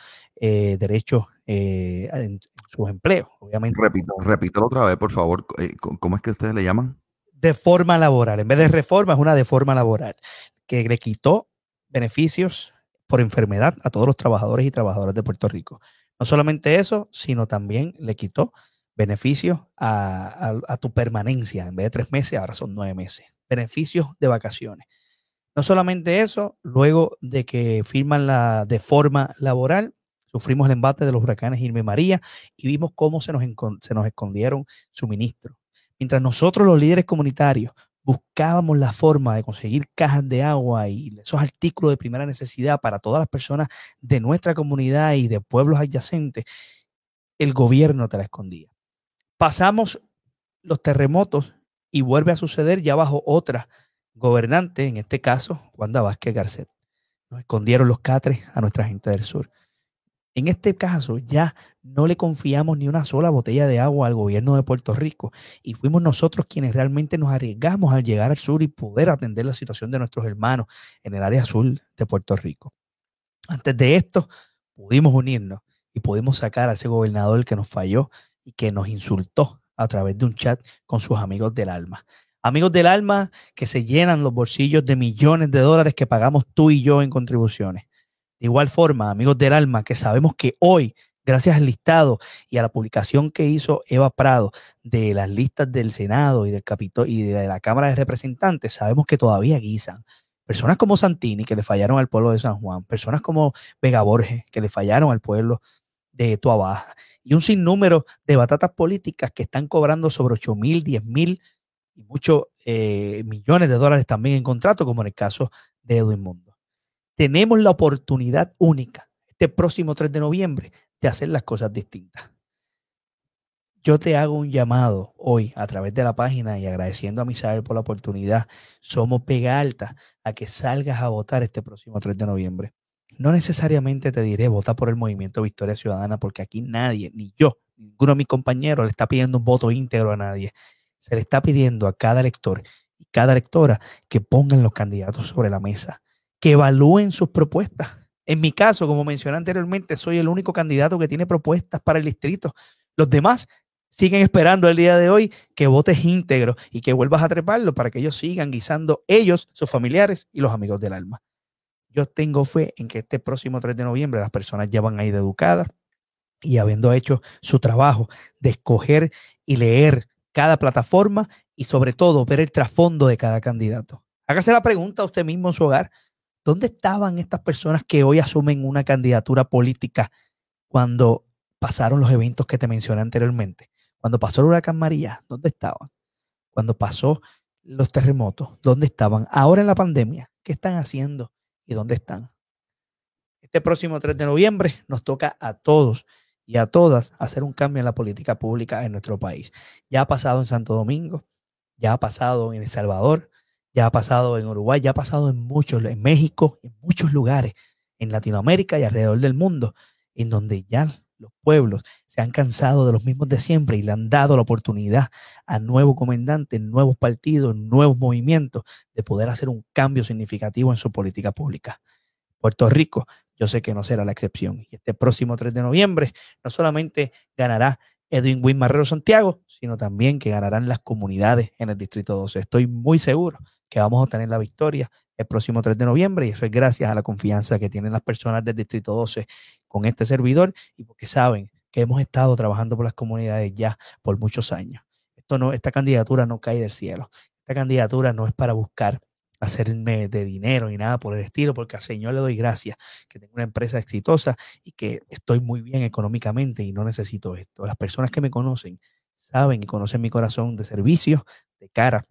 eh, derechos eh, en, sus empleos, obviamente. Repito, repítelo otra vez, por favor. Eh, ¿Cómo es que ustedes le llaman? De forma laboral. En vez de reforma, es una de forma laboral, que le quitó beneficios por enfermedad a todos los trabajadores y trabajadoras de Puerto Rico. No solamente eso, sino también le quitó beneficios a, a tu permanencia. En vez de tres meses, ahora son nueve meses. Beneficios de vacaciones no solamente eso, luego de que firman la de forma laboral, sufrimos el embate de los huracanes Irma y María y vimos cómo se nos, se nos escondieron suministros. Mientras nosotros los líderes comunitarios buscábamos la forma de conseguir cajas de agua y esos artículos de primera necesidad para todas las personas de nuestra comunidad y de pueblos adyacentes, el gobierno te la escondía. Pasamos los terremotos y vuelve a suceder ya bajo otra gobernante, en este caso, Wanda Vázquez Garcet. Nos escondieron los catres a nuestra gente del sur. En este caso ya no le confiamos ni una sola botella de agua al gobierno de Puerto Rico y fuimos nosotros quienes realmente nos arriesgamos al llegar al sur y poder atender la situación de nuestros hermanos en el área sur de Puerto Rico. Antes de esto, pudimos unirnos y pudimos sacar a ese gobernador que nos falló y que nos insultó a través de un chat con sus amigos del alma. Amigos del alma que se llenan los bolsillos de millones de dólares que pagamos tú y yo en contribuciones. De igual forma, amigos del alma, que sabemos que hoy, gracias al listado y a la publicación que hizo Eva Prado de las listas del Senado y del y de la Cámara de Representantes, sabemos que todavía guisan. Personas como Santini, que le fallaron al pueblo de San Juan, personas como Vega Borges, que le fallaron al pueblo de Tuabaja, y un sinnúmero de batatas políticas que están cobrando sobre 8 mil, 10 mil y muchos eh, millones de dólares también en contrato, como en el caso de Edwin Mundo. Tenemos la oportunidad única este próximo 3 de noviembre de hacer las cosas distintas. Yo te hago un llamado hoy a través de la página y agradeciendo a Misael por la oportunidad. Somos Pega Alta a que salgas a votar este próximo 3 de noviembre. No necesariamente te diré vota por el movimiento Victoria Ciudadana porque aquí nadie, ni yo, ninguno de mis compañeros le está pidiendo un voto íntegro a nadie se le está pidiendo a cada elector y cada electora que pongan los candidatos sobre la mesa, que evalúen sus propuestas. En mi caso, como mencioné anteriormente, soy el único candidato que tiene propuestas para el distrito. Los demás siguen esperando el día de hoy que votes íntegro y que vuelvas a treparlo para que ellos sigan guisando ellos, sus familiares y los amigos del alma. Yo tengo fe en que este próximo 3 de noviembre las personas ya van a ir educadas y habiendo hecho su trabajo de escoger y leer cada plataforma y sobre todo ver el trasfondo de cada candidato. Hágase la pregunta a usted mismo en su hogar. ¿Dónde estaban estas personas que hoy asumen una candidatura política cuando pasaron los eventos que te mencioné anteriormente? Cuando pasó el huracán María, ¿dónde estaban? Cuando pasó los terremotos, ¿dónde estaban? Ahora en la pandemia, ¿qué están haciendo y dónde están? Este próximo 3 de noviembre nos toca a todos y a todas hacer un cambio en la política pública en nuestro país. Ya ha pasado en Santo Domingo, ya ha pasado en El Salvador, ya ha pasado en Uruguay, ya ha pasado en muchos, en México, en muchos lugares, en Latinoamérica y alrededor del mundo, en donde ya los pueblos se han cansado de los mismos de siempre y le han dado la oportunidad a nuevos comandantes, nuevos partidos, nuevos movimientos de poder hacer un cambio significativo en su política pública. Puerto Rico, yo sé que no será la excepción. Y este próximo 3 de noviembre no solamente ganará Edwin Wynn Marrero Santiago, sino también que ganarán las comunidades en el Distrito 12. Estoy muy seguro que vamos a obtener la victoria el próximo 3 de noviembre y eso es gracias a la confianza que tienen las personas del Distrito 12 con este servidor y porque saben que hemos estado trabajando por las comunidades ya por muchos años. Esto no, esta candidatura no cae del cielo. Esta candidatura no es para buscar hacerme de dinero ni nada por el estilo, porque al Señor le doy gracias que tengo una empresa exitosa y que estoy muy bien económicamente y no necesito esto. Las personas que me conocen saben y conocen mi corazón de servicio, de cara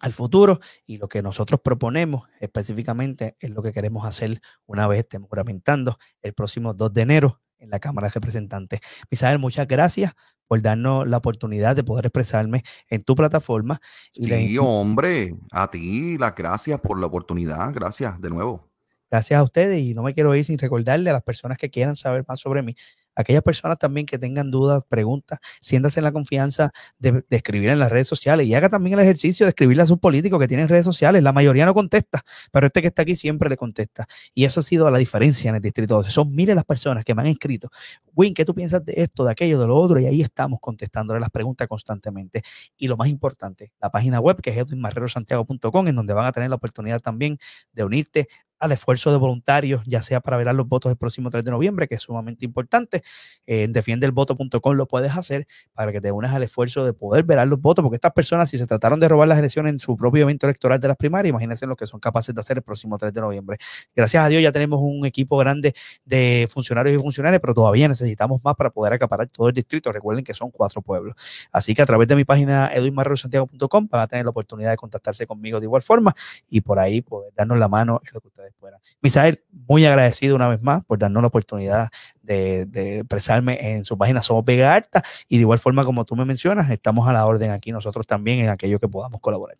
al futuro y lo que nosotros proponemos específicamente es lo que queremos hacer una vez estemos juramentando el próximo 2 de enero en la Cámara de Representantes. Misael, muchas gracias por darnos la oportunidad de poder expresarme en tu plataforma. Sí, hombre, a ti las gracias por la oportunidad. Gracias de nuevo. Gracias a ustedes y no me quiero ir sin recordarle a las personas que quieran saber más sobre mí aquellas personas también que tengan dudas, preguntas, siéntase en la confianza de, escribir en las redes sociales y haga también el ejercicio de escribirle a sus políticos que tienen redes sociales. La mayoría no contesta, pero este que está aquí siempre le contesta. Y eso ha sido la diferencia en el Distrito 12. Son miles las personas que me han escrito. Win, ¿qué tú piensas de esto, de aquello, de lo otro? Y ahí estamos contestándole las preguntas constantemente. Y lo más importante, la página web que es edwinmarrerosantiago.com, en donde van a tener la oportunidad también de unirte al esfuerzo de voluntarios, ya sea para velar los votos el próximo 3 de noviembre, que es sumamente importante. Eh, en defiendelvoto.com lo puedes hacer para que te unas al esfuerzo de poder velar los votos, porque estas personas, si se trataron de robar las elecciones en su propio evento electoral de las primarias, imagínense lo que son capaces de hacer el próximo 3 de noviembre. Gracias a Dios ya tenemos un equipo grande de funcionarios y funcionarias, pero todavía necesitamos más para poder acaparar todo el distrito. Recuerden que son cuatro pueblos. Así que a través de mi página edwinmarrosantiago.com van a tener la oportunidad de contactarse conmigo de igual forma y por ahí poder darnos la mano en lo que ustedes puedan. Misael, muy agradecido una vez más por darnos la oportunidad de, expresarme en su página Somos Vega Alta y de igual forma como tú me mencionas, estamos a la orden aquí nosotros también en aquello que podamos colaborar.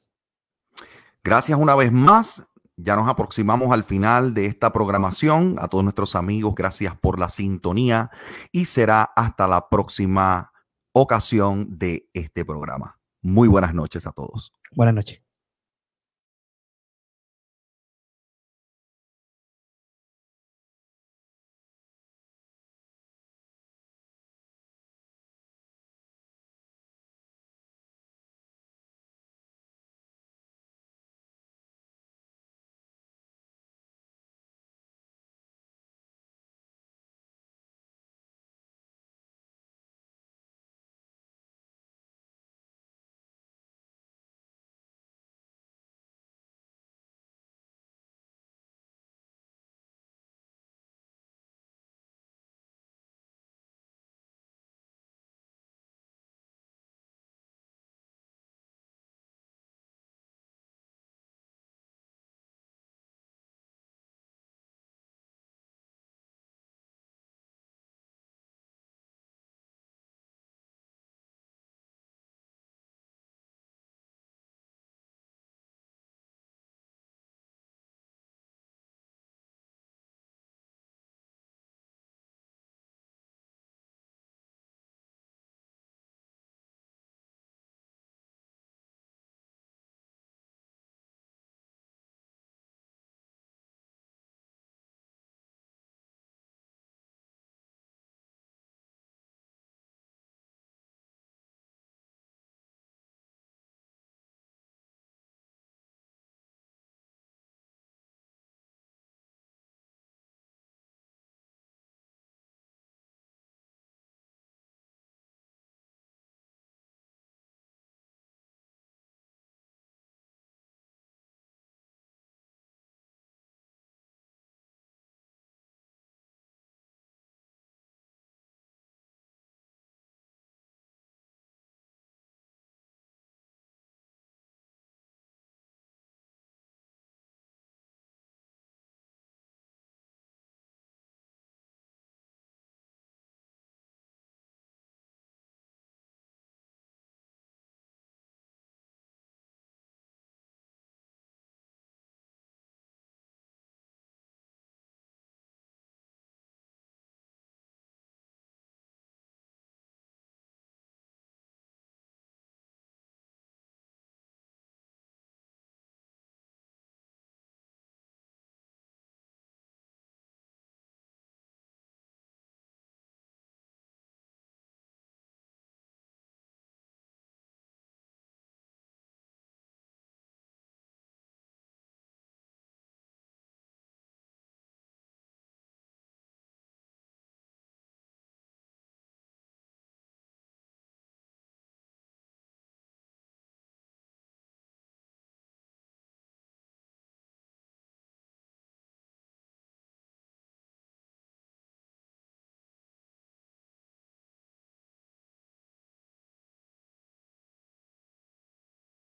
Gracias una vez más. Ya nos aproximamos al final de esta programación. A todos nuestros amigos, gracias por la sintonía y será hasta la próxima ocasión de este programa. Muy buenas noches a todos. Buenas noches.